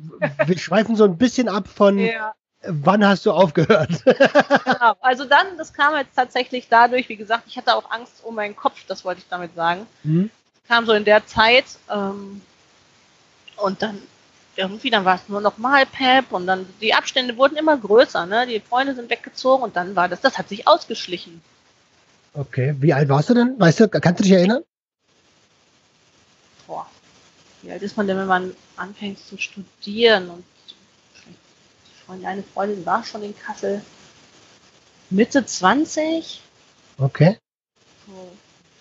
wir schweifen so ein bisschen ab von, ja. wann hast du aufgehört? genau, also dann, das kam jetzt tatsächlich dadurch, wie gesagt, ich hatte auch Angst um meinen Kopf, das wollte ich damit sagen. Mhm. Kam so in der Zeit ähm, und dann irgendwie, dann war es nur noch mal Pep und dann die Abstände wurden immer größer, ne? Die Freunde sind weggezogen und dann war das, das hat sich ausgeschlichen. Okay, wie alt warst du denn? Weißt du, kannst du dich erinnern? Boah, wie alt ist man denn, wenn man anfängt zu studieren? Und Freundin, eine Freundin war schon in Kassel. Mitte 20? Okay. So.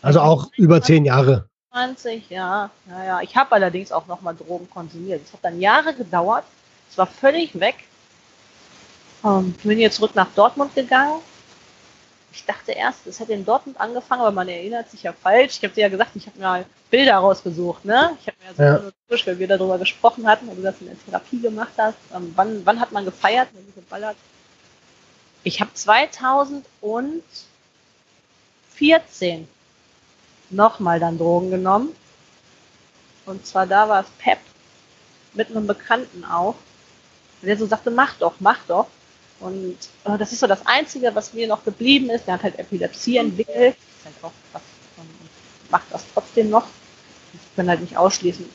Also auch über zehn Jahre. 20, ja. Ja, ja. Ich habe allerdings auch nochmal Drogen konsumiert. Es hat dann Jahre gedauert. Es war völlig weg. Ähm, bin hier zurück nach Dortmund gegangen ich dachte erst, es hätte in Dortmund angefangen, aber man erinnert sich ja falsch. Ich habe dir ja gesagt, ich habe mir mal Bilder rausgesucht, ne? Ich habe mir ja so ja. weil wir darüber gesprochen hatten, weil du das in der Therapie gemacht hast. Ähm, wann, wann hat man gefeiert, wenn du geballert? Ich habe 2014 nochmal dann Drogen genommen. Und zwar da war es Pep mit einem Bekannten auch. Der so sagte, mach doch, mach doch. Und äh, das ist so das Einzige, was mir noch geblieben ist. Der hat halt Epilepsie entwickelt. Ist halt auch was, und macht das trotzdem noch. Ich kann halt nicht ausschließen,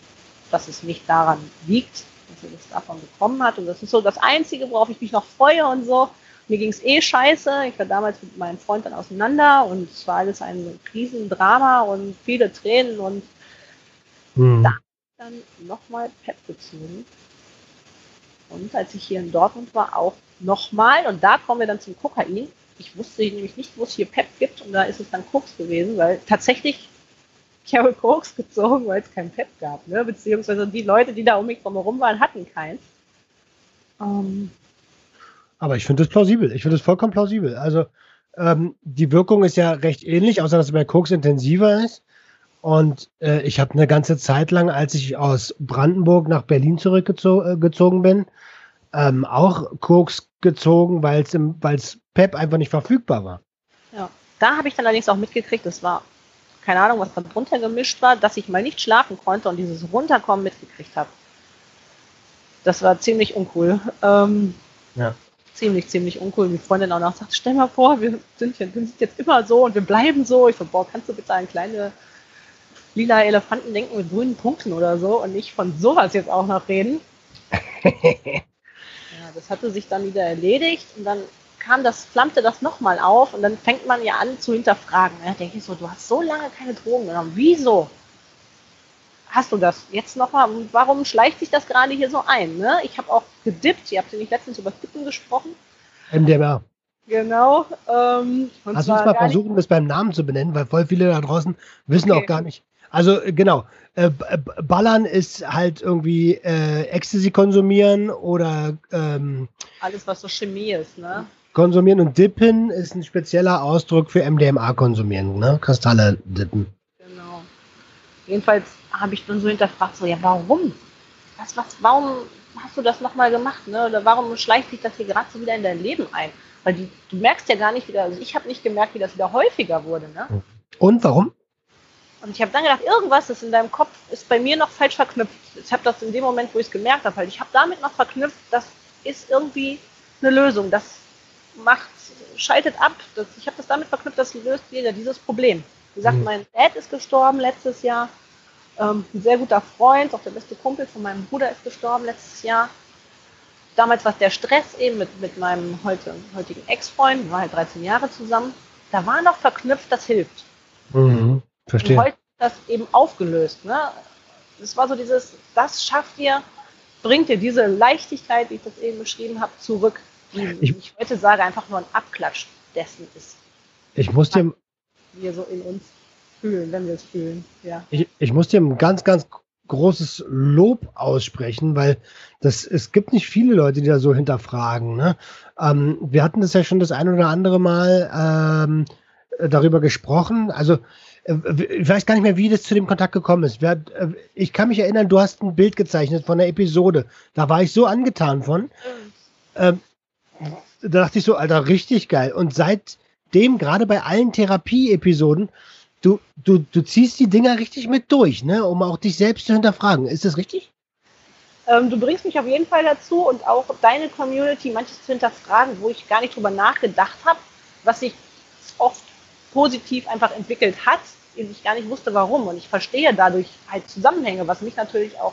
dass es nicht daran liegt, dass er das davon bekommen hat. Und das ist so das Einzige, worauf ich mich noch freue und so. Mir ging es eh scheiße. Ich war damals mit meinem Freund dann auseinander und es war alles ein Krisendrama und viele Tränen und hm. da dann nochmal Pep gezogen. Und als ich hier in Dortmund war, auch nochmal. Und da kommen wir dann zum Kokain. Ich wusste nämlich nicht, wo es hier Pep gibt. Und da ist es dann Koks gewesen, weil tatsächlich, ich habe Koks gezogen, weil es kein Pep gab. Ne? Beziehungsweise die Leute, die da um mich drumherum waren, hatten keins. Ähm, Aber ich finde das plausibel. Ich finde das vollkommen plausibel. Also ähm, die Wirkung ist ja recht ähnlich, außer dass es bei Koks intensiver ist. Und äh, ich habe eine ganze Zeit lang, als ich aus Brandenburg nach Berlin zurückgezogen äh, bin, ähm, auch Koks gezogen, weil es PEP einfach nicht verfügbar war. Ja, da habe ich dann allerdings auch mitgekriegt, das war keine Ahnung, was da drunter gemischt war, dass ich mal nicht schlafen konnte und dieses Runterkommen mitgekriegt habe. Das war ziemlich uncool. Ähm, ja. Ziemlich, ziemlich uncool. Die Freundin auch noch sagt, stell mal vor, wir sind, wir sind jetzt immer so und wir bleiben so. Ich so, boah, kannst du bitte an kleine lila Elefanten denken mit grünen Punkten oder so und nicht von sowas jetzt auch noch reden. das hatte sich dann wieder erledigt und dann kam das, flammte das nochmal auf und dann fängt man ja an zu hinterfragen. Da denke ich so, du hast so lange keine Drogen genommen. Wieso? Hast du das jetzt nochmal? Warum schleicht sich das gerade hier so ein? Ne? Ich habe auch gedippt. Ihr habt ja nicht letztens über Dippen gesprochen. MDMA. Genau. Ähm, Lass uns mal versuchen, das beim Namen zu benennen, weil voll viele da draußen wissen okay. auch gar nicht. Also genau, äh, Ballern ist halt irgendwie äh, Ecstasy konsumieren oder ähm, alles, was so Chemie ist, ne? Konsumieren und Dippen ist ein spezieller Ausdruck für MDMA konsumieren, ne? Kristalle dippen. Genau. Jedenfalls habe ich dann so hinterfragt, so, ja, warum? Was, was, warum hast du das nochmal gemacht, ne? Oder warum schleicht sich das hier gerade so wieder in dein Leben ein? Weil die, du merkst ja gar nicht wieder, also ich habe nicht gemerkt, wie das wieder häufiger wurde, ne? Und warum? Und ich habe dann gedacht, irgendwas ist in deinem Kopf, ist bei mir noch falsch verknüpft. Ich habe das in dem Moment, wo ich es gemerkt habe, halt, ich habe damit noch verknüpft, das ist irgendwie eine Lösung. Das macht, schaltet ab. Das, ich habe das damit verknüpft, das löst jeder dieses Problem. Wie gesagt, mhm. mein Dad ist gestorben letztes Jahr. Ähm, ein sehr guter Freund, auch der beste Kumpel von meinem Bruder ist gestorben letztes Jahr. Damals war es der Stress eben mit, mit meinem heute, heutigen Ex-Freund, wir waren halt 13 Jahre zusammen. Da war noch verknüpft, das hilft. Mhm. Verstehe. Und heute ist das eben aufgelöst. Ne? Es war so dieses, das schafft ihr, bringt dir diese Leichtigkeit, wie ich das eben beschrieben habe, zurück. Die ich, ich heute sage, einfach nur ein Abklatsch dessen ist. Ich muss dir. Wir so in uns fühlen, wenn wir es fühlen. Ja. Ich, ich muss dir ein ganz, ganz großes Lob aussprechen, weil das, es gibt nicht viele Leute, die da so hinterfragen. Ne? Ähm, wir hatten das ja schon das ein oder andere Mal ähm, darüber gesprochen. Also ich weiß gar nicht mehr, wie das zu dem Kontakt gekommen ist. Äh, ich kann mich erinnern, du hast ein Bild gezeichnet von der Episode. Da war ich so angetan von. Ähm, da dachte ich so, Alter, richtig geil. Und seitdem, gerade bei allen Therapie-Episoden, du, du, du ziehst die Dinger richtig mit durch, ne? um auch dich selbst zu hinterfragen. Ist das richtig? Ähm, du bringst mich auf jeden Fall dazu und auch deine Community manches zu hinterfragen, wo ich gar nicht drüber nachgedacht habe, was sich oft positiv einfach entwickelt hat, ich gar nicht wusste, warum. Und ich verstehe dadurch halt Zusammenhänge, was mich natürlich auch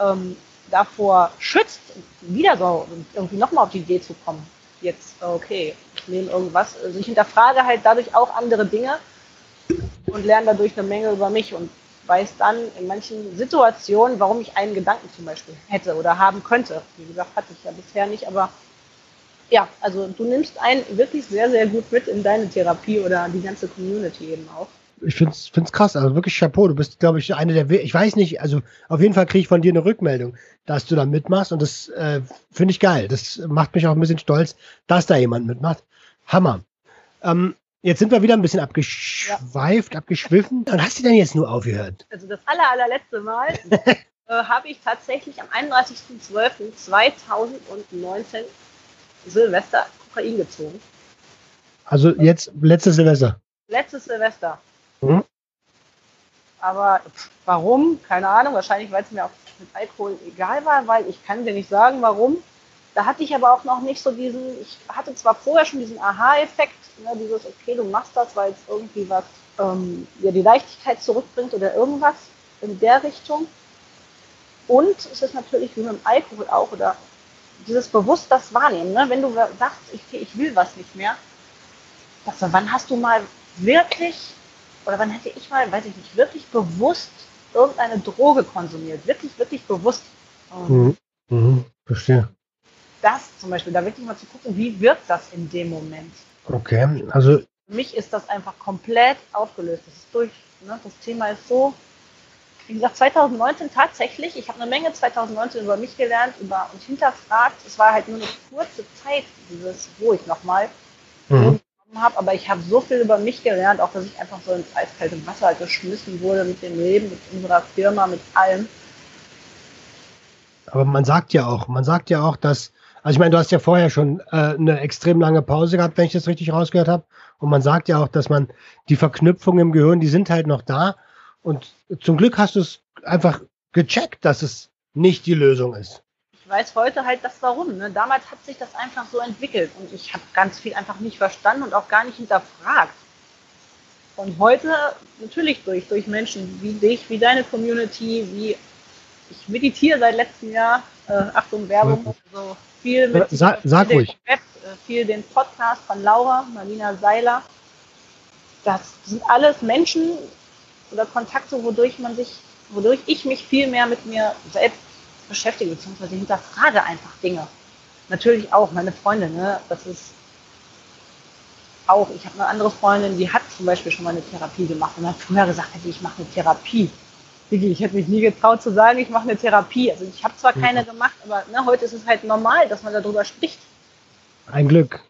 ähm, davor schützt, wieder so irgendwie nochmal auf die Idee zu kommen. Jetzt, okay, ich nehme irgendwas. Also ich hinterfrage halt dadurch auch andere Dinge und lerne dadurch eine Menge über mich und weiß dann in manchen Situationen, warum ich einen Gedanken zum Beispiel hätte oder haben könnte. Wie gesagt, hatte ich ja bisher nicht, aber ja, also du nimmst einen wirklich sehr, sehr gut mit in deine Therapie oder die ganze Community eben auch. Ich finde es krass, also wirklich Chapeau. Du bist, glaube ich, eine der, ich weiß nicht, also auf jeden Fall kriege ich von dir eine Rückmeldung, dass du da mitmachst und das äh, finde ich geil. Das macht mich auch ein bisschen stolz, dass da jemand mitmacht. Hammer. Ähm, jetzt sind wir wieder ein bisschen abgeschweift, ja. abgeschwiffen. Wann hast du denn jetzt nur aufgehört? Also das aller, allerletzte Mal äh, habe ich tatsächlich am 31.12.2019 Silvester Kokain gezogen. Also jetzt letztes Silvester. Letztes Silvester. Mhm. Aber pff, warum? Keine Ahnung. Wahrscheinlich, weil es mir auch mit Alkohol egal war, weil ich kann dir nicht sagen, warum. Da hatte ich aber auch noch nicht so diesen, ich hatte zwar vorher schon diesen Aha-Effekt, ne, dieses, okay, du machst das, weil es irgendwie was, ähm, ja, die Leichtigkeit zurückbringt oder irgendwas in der Richtung. Und es ist natürlich wie mit dem Alkohol auch, oder dieses bewusst das wahrnehmen, ne? wenn du sagst, ich, ich will was nicht mehr, dass, wann hast du mal wirklich, oder wann hätte ich mal, weiß ich nicht, wirklich bewusst irgendeine Droge konsumiert, wirklich, wirklich bewusst. Mhm. Mhm. Verstehe. Das zum Beispiel, da wirklich mal zu gucken, wie wirkt das in dem Moment. Okay, also. Für mich ist das einfach komplett aufgelöst. Das ist durch, ne? das Thema ist so wie gesagt, 2019 tatsächlich, ich habe eine Menge 2019 über mich gelernt über, und hinterfragt. Es war halt nur eine kurze Zeit, dieses, wo ich nochmal mhm. habe, aber ich habe so viel über mich gelernt, auch dass ich einfach so ins eiskalte Wasser geschmissen wurde mit dem Leben, mit unserer Firma, mit allem. Aber man sagt ja auch, man sagt ja auch, dass, also ich meine, du hast ja vorher schon äh, eine extrem lange Pause gehabt, wenn ich das richtig rausgehört habe. Und man sagt ja auch, dass man die Verknüpfungen im Gehirn, die sind halt noch da. Und zum Glück hast du es einfach gecheckt, dass es nicht die Lösung ist. Ich weiß heute halt das Warum. Ne? Damals hat sich das einfach so entwickelt und ich habe ganz viel einfach nicht verstanden und auch gar nicht hinterfragt. Und heute natürlich durch, durch Menschen wie dich, wie deine Community, wie ich meditiere seit letztem Jahr, äh, Achtung Werbung, also viel mit Sa sag viel ruhig. Web, äh, viel den Podcast von Laura, Marlina Seiler. Das sind alles Menschen, oder Kontakte, wodurch man sich, wodurch ich mich viel mehr mit mir selbst beschäftige, beziehungsweise hinterfrage einfach Dinge. Natürlich auch meine Freundin, ne? das ist auch, ich habe eine andere Freundin, die hat zum Beispiel schon mal eine Therapie gemacht und hat früher gesagt, ich mache eine Therapie. Ich hätte mich nie getraut zu sagen, ich mache eine Therapie. Also ich habe zwar keine gemacht, aber ne, heute ist es halt normal, dass man darüber spricht. Ein Glück.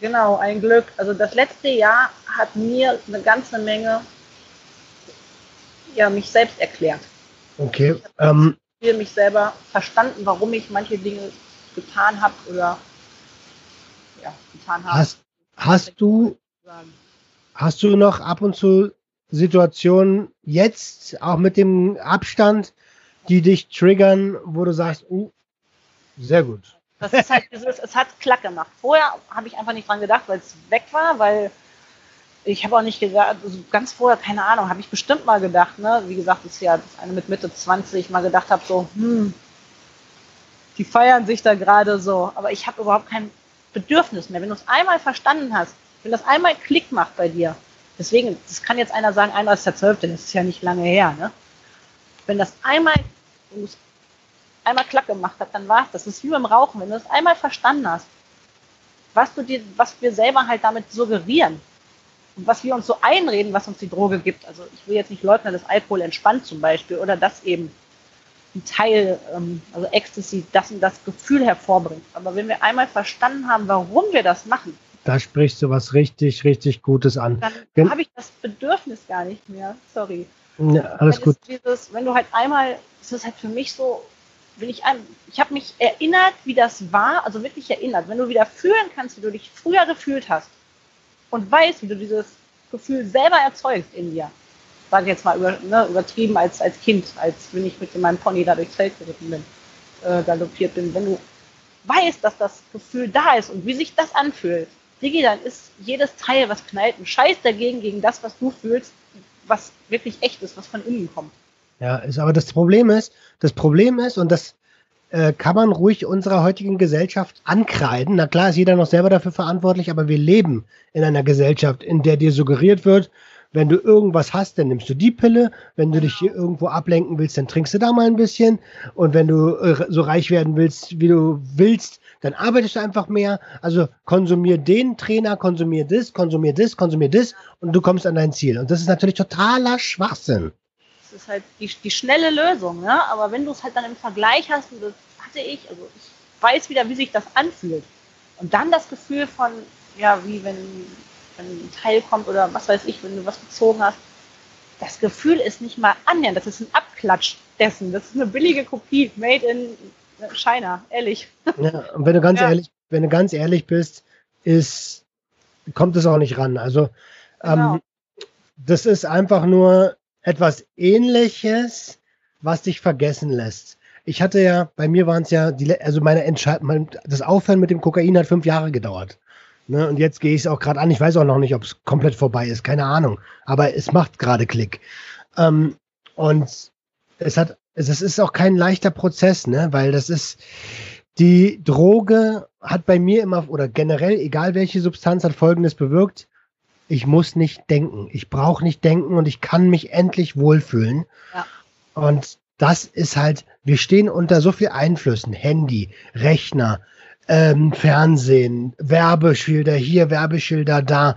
Genau, ein Glück. Also das letzte Jahr hat mir eine ganze Menge ja, mich selbst erklärt. Okay. Ich habe ähm, mich selber verstanden, warum ich manche Dinge getan habe oder ja, getan habe. Hast, hast du hast du noch ab und zu Situationen jetzt, auch mit dem Abstand, die dich triggern, wo du sagst, uh, sehr gut. Das ist halt dieses, es hat Klack gemacht. Vorher habe ich einfach nicht dran gedacht, weil es weg war, weil ich habe auch nicht gedacht, also ganz vorher, keine Ahnung, habe ich bestimmt mal gedacht, ne? Wie gesagt, ist ja eine mit Mitte 20, mal gedacht habe, so, hm, die feiern sich da gerade so, aber ich habe überhaupt kein Bedürfnis mehr. Wenn du es einmal verstanden hast, wenn das einmal Klick macht bei dir, deswegen, das kann jetzt einer sagen, einer ist der Zwölfte, das ist ja nicht lange her, ne? Wenn das einmal, wenn einmal Klack gemacht hat, dann war es das. Das ist wie beim Rauchen. Wenn du es einmal verstanden hast, was du dir, was wir selber halt damit suggerieren, was wir uns so einreden, was uns die Droge gibt. Also ich will jetzt nicht leugnen, dass Alkohol entspannt zum Beispiel oder dass eben ein Teil, ähm, also Ecstasy, das und das Gefühl hervorbringt. Aber wenn wir einmal verstanden haben, warum wir das machen, da sprichst du was richtig, richtig Gutes an. Dann habe ich das Bedürfnis gar nicht mehr. Sorry. Ja, alles gut. Dieses, wenn du halt einmal, es ist halt für mich so, wenn ich ein, ich habe mich erinnert, wie das war, also wirklich erinnert. Wenn du wieder fühlen kannst, wie du dich früher gefühlt hast und weißt, wie du dieses Gefühl selber erzeugst in dir. Sage jetzt mal über, ne, übertrieben als, als Kind, als wenn ich mit meinem Pony da durchs Feld geritten bin, äh, galoppiert bin. Wenn du weißt, dass das Gefühl da ist und wie sich das anfühlt, Digi, dann ist jedes Teil, was knallt, ein Scheiß dagegen, gegen das, was du fühlst, was wirklich echt ist, was von innen kommt. Ja, ist aber das Problem ist, das Problem ist, und das äh, kann man ruhig unserer heutigen Gesellschaft ankreiden. Na klar ist jeder noch selber dafür verantwortlich, aber wir leben in einer Gesellschaft, in der dir suggeriert wird, wenn du irgendwas hast, dann nimmst du die Pille. Wenn du dich hier irgendwo ablenken willst, dann trinkst du da mal ein bisschen. Und wenn du äh, so reich werden willst, wie du willst, dann arbeitest du einfach mehr. Also konsumier den Trainer, konsumier das, konsumier das, konsumier das und du kommst an dein Ziel. Und das ist natürlich totaler Schwachsinn. Das ist halt die, die schnelle Lösung, ne? Aber wenn du es halt dann im Vergleich hast, und das hatte ich, also ich weiß wieder, wie sich das anfühlt. Und dann das Gefühl von, ja, wie wenn wenn ein Teil kommt oder was weiß ich, wenn du was gezogen hast. Das Gefühl ist nicht mal annähernd, das ist ein Abklatsch dessen. Das ist eine billige Kopie, made in China, ehrlich. Ja, und wenn du ganz ja. ehrlich, wenn du ganz ehrlich bist, ist, kommt es auch nicht ran. Also genau. ähm, das ist einfach nur etwas ähnliches, was dich vergessen lässt. Ich hatte ja, bei mir waren es ja, die, also meine Entscheidung, das Aufhören mit dem Kokain hat fünf Jahre gedauert. Ne, und jetzt gehe ich es auch gerade an. Ich weiß auch noch nicht, ob es komplett vorbei ist. Keine Ahnung. Aber es macht gerade Klick. Ähm, und es hat, es ist auch kein leichter Prozess, ne? Weil das ist, die Droge hat bei mir immer, oder generell, egal welche Substanz, hat folgendes bewirkt. Ich muss nicht denken. Ich brauche nicht denken und ich kann mich endlich wohlfühlen. Ja. Und das ist halt, wir stehen unter so viel Einflüssen. Handy, Rechner, ähm, Fernsehen, Werbeschilder hier, Werbeschilder da.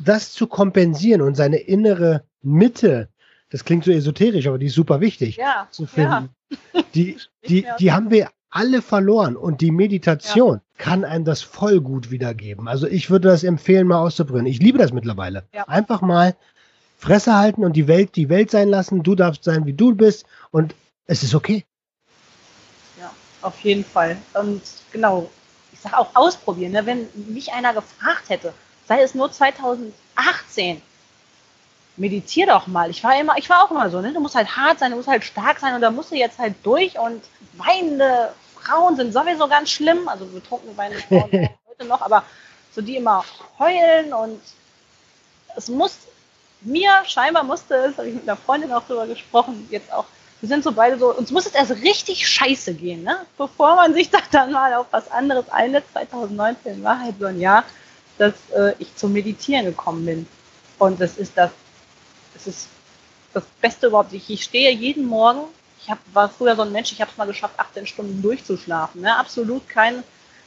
Das zu kompensieren und seine innere Mitte, das klingt so esoterisch, aber die ist super wichtig ja, zu finden. Ja. Die, die, die haben wir alle verloren und die Meditation ja. kann einem das voll gut wiedergeben. Also ich würde das empfehlen, mal auszuprobieren. Ich liebe das mittlerweile. Ja. Einfach mal Fresse halten und die Welt die Welt sein lassen. Du darfst sein, wie du bist und es ist okay. Ja, auf jeden Fall. Und genau, ich sage auch ausprobieren. Ne? Wenn mich einer gefragt hätte, sei es nur 2018, meditier doch mal. Ich war immer, ich war auch immer so, ne? Du musst halt hart sein, du musst halt stark sein und da musst du jetzt halt durch und weinende Frauen sind sowieso ganz schlimm. Also betrunkene weinende Frauen heute noch, aber so die immer heulen und es muss mir scheinbar musste es, habe ich mit einer Freundin auch drüber gesprochen, jetzt auch wir sind so beide so, uns muss es erst richtig scheiße gehen, ne? Bevor man sich dann mal auf was anderes einlässt. 2019 war halt so ein Jahr, dass äh, ich zum Meditieren gekommen bin. Und das ist das, das ist das Beste überhaupt. Ich, ich stehe jeden Morgen, ich hab, war früher so ein Mensch, ich habe es mal geschafft, 18 Stunden durchzuschlafen. Ne? Absolut kein,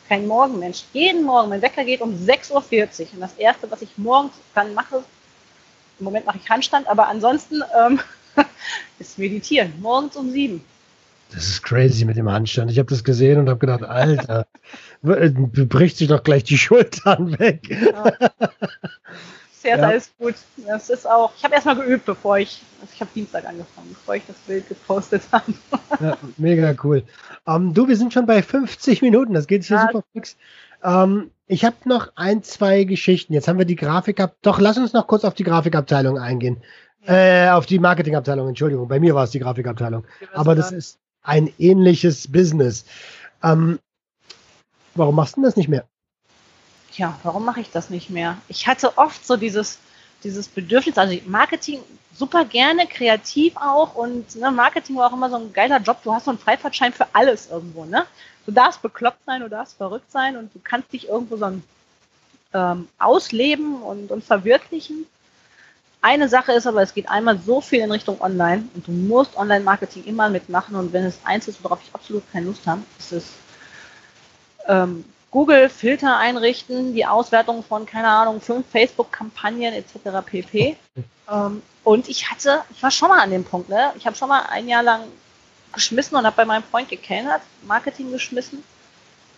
kein Morgenmensch. Jeden Morgen, mein Wecker geht um 6.40 Uhr. Und das Erste, was ich morgens dann mache, im Moment mache ich Handstand, aber ansonsten ähm, ist meditieren, morgens um sieben. Das ist crazy mit dem Handstand. Ich habe das gesehen und habe gedacht, Alter, äh, bricht sich doch gleich die Schultern weg. Ja. Sehr, ja. ist gut. Das ist auch, ich habe erstmal geübt, bevor ich, also ich habe Dienstag angefangen, bevor ich das Bild gepostet habe. Ja, mega cool. Um, ähm, du, wir sind schon bei 50 Minuten, das geht hier ja. super fix. Um, ähm, ich habe noch ein, zwei Geschichten. Jetzt haben wir die Grafik ab. Doch, lass uns noch kurz auf die Grafikabteilung eingehen. Äh, auf die Marketingabteilung, Entschuldigung. Bei mir war es die Grafikabteilung. Aber das ist ein ähnliches Business. Ähm, warum machst du das nicht mehr? Tja, warum mache ich das nicht mehr? Ich hatte oft so dieses, dieses Bedürfnis, also Marketing super gerne, kreativ auch und ne, Marketing war auch immer so ein geiler Job. Du hast so einen Freifahrtschein für alles irgendwo, ne? Du darfst bekloppt sein, du darfst verrückt sein und du kannst dich irgendwo so ein, ähm, ausleben und, und verwirklichen. Eine Sache ist aber, es geht einmal so viel in Richtung Online und du musst Online-Marketing immer mitmachen und wenn es eins ist, worauf ich absolut keine Lust habe, ist es ähm, Google Filter einrichten, die Auswertung von, keine Ahnung, fünf Facebook-Kampagnen etc. pp. ähm, und ich hatte, ich war schon mal an dem Punkt, ne? Ich habe schon mal ein Jahr lang geschmissen und habe bei meinem Freund gekellnert, Marketing geschmissen,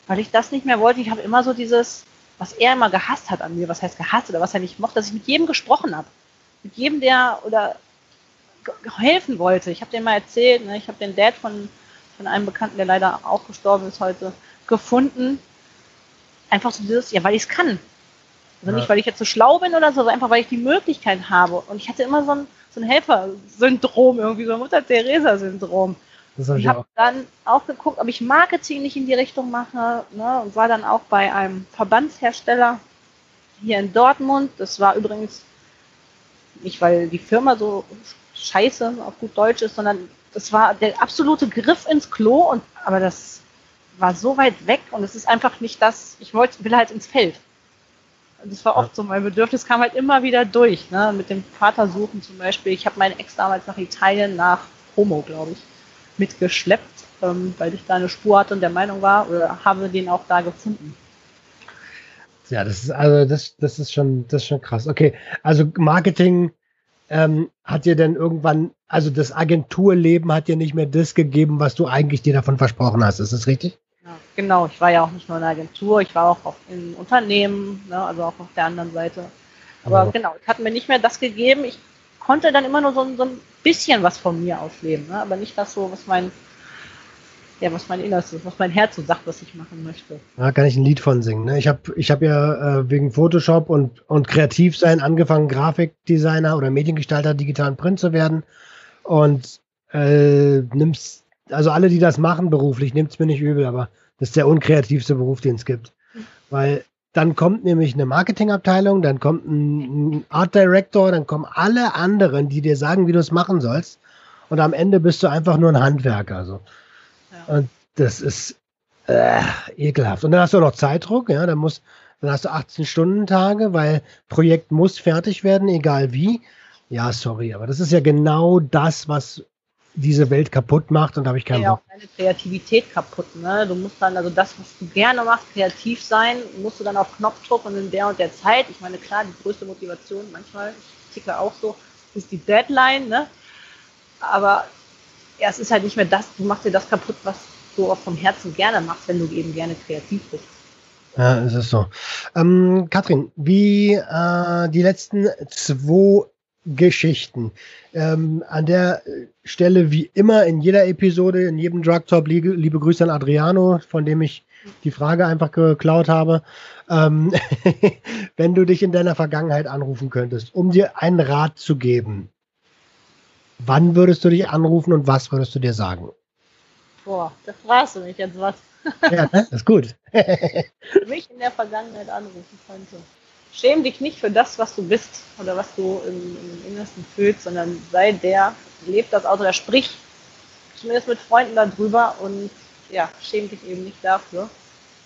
weil ich das nicht mehr wollte. Ich habe immer so dieses, was er immer gehasst hat an mir, was heißt gehasst oder was er nicht mochte, dass ich mit jedem gesprochen habe. Mit jedem, der oder helfen wollte. Ich habe dir mal erzählt, ne, ich habe den Dad von, von einem Bekannten, der leider auch gestorben ist heute, gefunden. Einfach so dieses, ja, weil ich es kann. Also ja. nicht, weil ich jetzt so schlau bin oder so, sondern einfach, weil ich die Möglichkeit habe. Und ich hatte immer so ein, so ein Helfer-Syndrom, irgendwie so ein Mutter-Theresa-Syndrom. Ich, ich habe dann auch geguckt, ob ich Marketing nicht in die Richtung mache ne, und war dann auch bei einem Verbandshersteller hier in Dortmund. Das war übrigens nicht, weil die Firma so scheiße auf gut Deutsch ist, sondern das war der absolute Griff ins Klo und aber das war so weit weg und es ist einfach nicht das, ich wollte, will halt ins Feld. Das war oft so, mein Bedürfnis kam halt immer wieder durch, ne? mit dem Vater suchen zum Beispiel. Ich habe meinen Ex damals nach Italien, nach Homo, glaube ich, mitgeschleppt, ähm, weil ich da eine Spur hatte und der Meinung war, oder habe den auch da gefunden. Ja, das ist also das, das ist schon, das ist schon krass. Okay, also Marketing ähm, hat dir denn irgendwann, also das Agenturleben hat dir nicht mehr das gegeben, was du eigentlich dir davon versprochen hast. Ist das richtig? Ja, genau, ich war ja auch nicht nur in der Agentur, ich war auch auf, in Unternehmen, ne, also auch auf der anderen Seite. Aber oh. genau, es hat mir nicht mehr das gegeben. Ich konnte dann immer nur so, so ein bisschen was von mir ausleben, ne? aber nicht das so, was mein, ja, was mein Innerstes, was mein Herz so sagt, was ich machen möchte. Da kann ich ein Lied von singen. Ne? Ich habe ich hab ja äh, wegen Photoshop und, und Kreativsein angefangen, Grafikdesigner oder Mediengestalter digitalen Print zu werden. Und äh, nimmst, also alle, die das machen beruflich, nimmt es mir nicht übel, aber das ist der unkreativste Beruf, den es gibt. Weil dann kommt nämlich eine Marketingabteilung, dann kommt ein Art Director, dann kommen alle anderen, die dir sagen, wie du es machen sollst. Und am Ende bist du einfach nur ein Handwerker. So. Ja. Und das ist äh, ekelhaft. Und dann hast du auch noch Zeitdruck, ja, dann, muss, dann hast du 18-Stunden-Tage, weil Projekt muss fertig werden, egal wie. Ja, sorry, aber das ist ja genau das, was diese Welt kaputt macht und da habe ich keinen ja, Bock. auch deine Kreativität kaputt. Ne? Du musst dann, also das, was du gerne machst, kreativ sein, musst du dann auf Knopfdruck und in der und der Zeit. Ich meine, klar, die größte Motivation, manchmal, ich ticke auch so, ist die Deadline, ne? Aber ja, es ist halt nicht mehr das, du machst dir das kaputt, was du auch vom Herzen gerne machst, wenn du eben gerne kreativ bist. Ja, es ist so. Ähm, Katrin, wie äh, die letzten zwei Geschichten. Ähm, an der Stelle, wie immer, in jeder Episode, in jedem Drug Talk, liebe, liebe Grüße an Adriano, von dem ich die Frage einfach geklaut habe. Ähm, wenn du dich in deiner Vergangenheit anrufen könntest, um dir einen Rat zu geben, wann würdest du dich anrufen und was würdest du dir sagen? Boah, da fragst du mich jetzt was. ja, ne? das ist gut. mich in der Vergangenheit anrufen könnte schäm dich nicht für das, was du bist oder was du im, im Innersten fühlst, sondern sei der, lebt das aus oder sprich zumindest mit Freunden darüber und ja, schäm dich eben nicht dafür.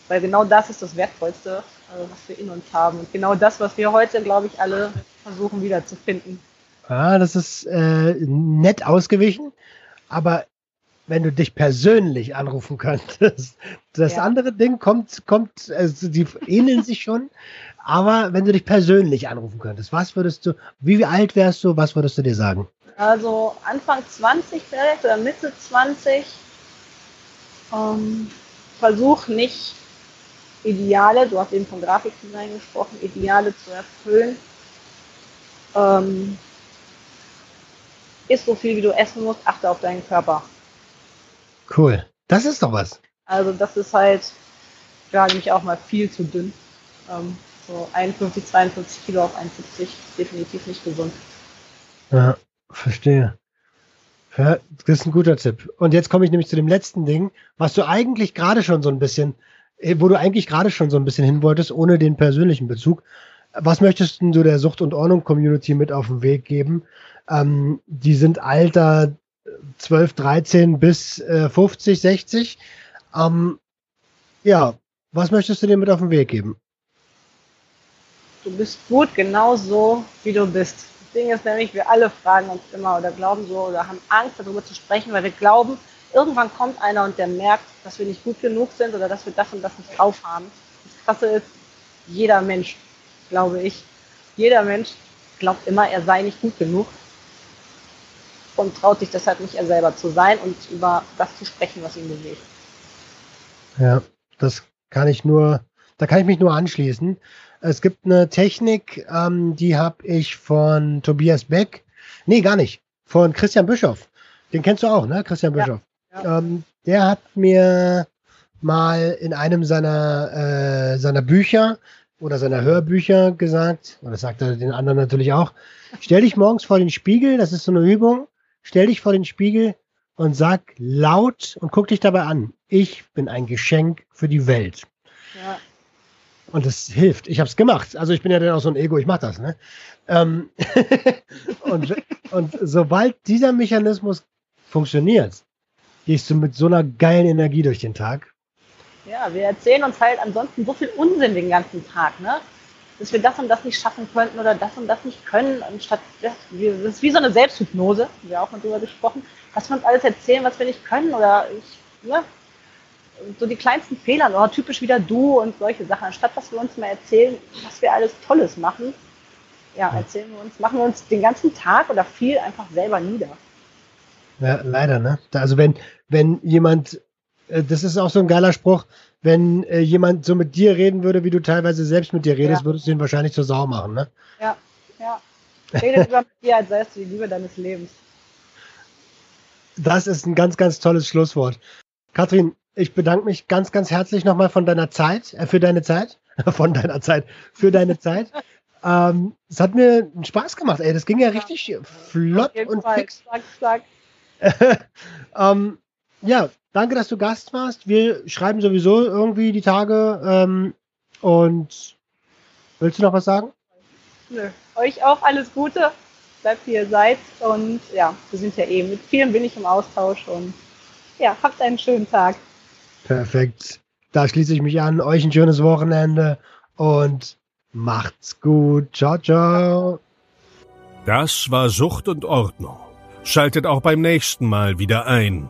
Weil genau das ist das Wertvollste, also was wir in uns haben. Und genau das, was wir heute, glaube ich, alle versuchen wiederzufinden. Ja, das ist äh, nett ausgewichen, aber wenn du dich persönlich anrufen könntest. Das ja. andere Ding kommt, kommt, also die ähneln sich schon, aber wenn du dich persönlich anrufen könntest, was würdest du, wie alt wärst du, was würdest du dir sagen? Also Anfang 20 vielleicht oder Mitte 20. Ähm, versuch nicht Ideale, du hast eben von Grafikdesign gesprochen, Ideale zu erfüllen. Ähm, isst so viel, wie du essen musst, achte auf deinen Körper. Cool. Das ist doch was. Also das ist halt, gerade mich auch mal viel zu dünn. Ähm, so 51, 52 Kilo auf 71, definitiv nicht gesund. Ja, verstehe. Ja, das ist ein guter Tipp. Und jetzt komme ich nämlich zu dem letzten Ding, was du eigentlich gerade schon so ein bisschen, äh, wo du eigentlich gerade schon so ein bisschen hin wolltest, ohne den persönlichen Bezug. Was möchtest du der Sucht- und Ordnung-Community mit auf den Weg geben? Ähm, die sind Alter 12, 13 bis äh, 50, 60. Ähm, ja, was möchtest du dir mit auf den Weg geben? Du bist gut genau so, wie du bist. Das Ding ist nämlich, wir alle fragen uns immer oder glauben so oder haben Angst darüber zu sprechen, weil wir glauben, irgendwann kommt einer und der merkt, dass wir nicht gut genug sind oder dass wir das und das nicht drauf haben. Das Krasse ist, jeder Mensch, glaube ich, jeder Mensch glaubt immer, er sei nicht gut genug und traut sich deshalb nicht, er selber zu sein und über das zu sprechen, was ihn bewegt. Ja, das kann ich nur da kann ich mich nur anschließen. Es gibt eine Technik, ähm, die habe ich von Tobias Beck. Nee, gar nicht. Von Christian Bischoff. Den kennst du auch, ne? Christian Bischoff. Ja, ja. Ähm, der hat mir mal in einem seiner, äh, seiner Bücher oder seiner Hörbücher gesagt, und das sagt er den anderen natürlich auch, stell dich morgens vor den Spiegel, das ist so eine Übung, stell dich vor den Spiegel und sag laut und guck dich dabei an, ich bin ein Geschenk für die Welt. Ja. Und das hilft. Ich habe es gemacht. Also ich bin ja dann auch so ein Ego, ich mache das. Ne? Ähm und, und sobald dieser Mechanismus funktioniert, gehst du mit so einer geilen Energie durch den Tag. Ja, wir erzählen uns halt ansonsten so viel Unsinn den ganzen Tag, ne? Dass wir das und das nicht schaffen könnten oder das und das nicht können. Anstatt das, das ist wie so eine Selbsthypnose, haben wir auch mal drüber gesprochen, was wir uns alles erzählen, was wir nicht können oder ich, ne? so die kleinsten Fehler, oh, typisch wieder du und solche Sachen, anstatt dass wir uns mal erzählen, was wir alles Tolles machen, ja, erzählen wir uns, machen wir uns den ganzen Tag oder viel einfach selber nieder. Ja, leider, ne? Also wenn, wenn jemand das ist auch so ein geiler Spruch, wenn äh, jemand so mit dir reden würde, wie du teilweise selbst mit dir redest, ja. würdest du ihn wahrscheinlich zur Sau machen, ne? Ja, ja. Rede lieber mit dir, als seist du die Liebe deines Lebens. Das ist ein ganz, ganz tolles Schlusswort. Kathrin, ich bedanke mich ganz, ganz herzlich nochmal von deiner Zeit, äh, für deine Zeit, von deiner Zeit, für deine Zeit. Ähm, es hat mir Spaß gemacht, ey. Das ging ja, ja. richtig flott und Fall. fix. Zack, zack. ähm, ja, danke, dass du Gast warst. Wir schreiben sowieso irgendwie die Tage. Ähm, und willst du noch was sagen? Nö. Euch auch alles Gute. Bleibt wie ihr seid. Und ja, wir sind ja eh mit vielen bin ich im Austausch. Und ja, habt einen schönen Tag. Perfekt. Da schließe ich mich an. Euch ein schönes Wochenende und macht's gut. Ciao, ciao. Das war Sucht und Ordnung. Schaltet auch beim nächsten Mal wieder ein.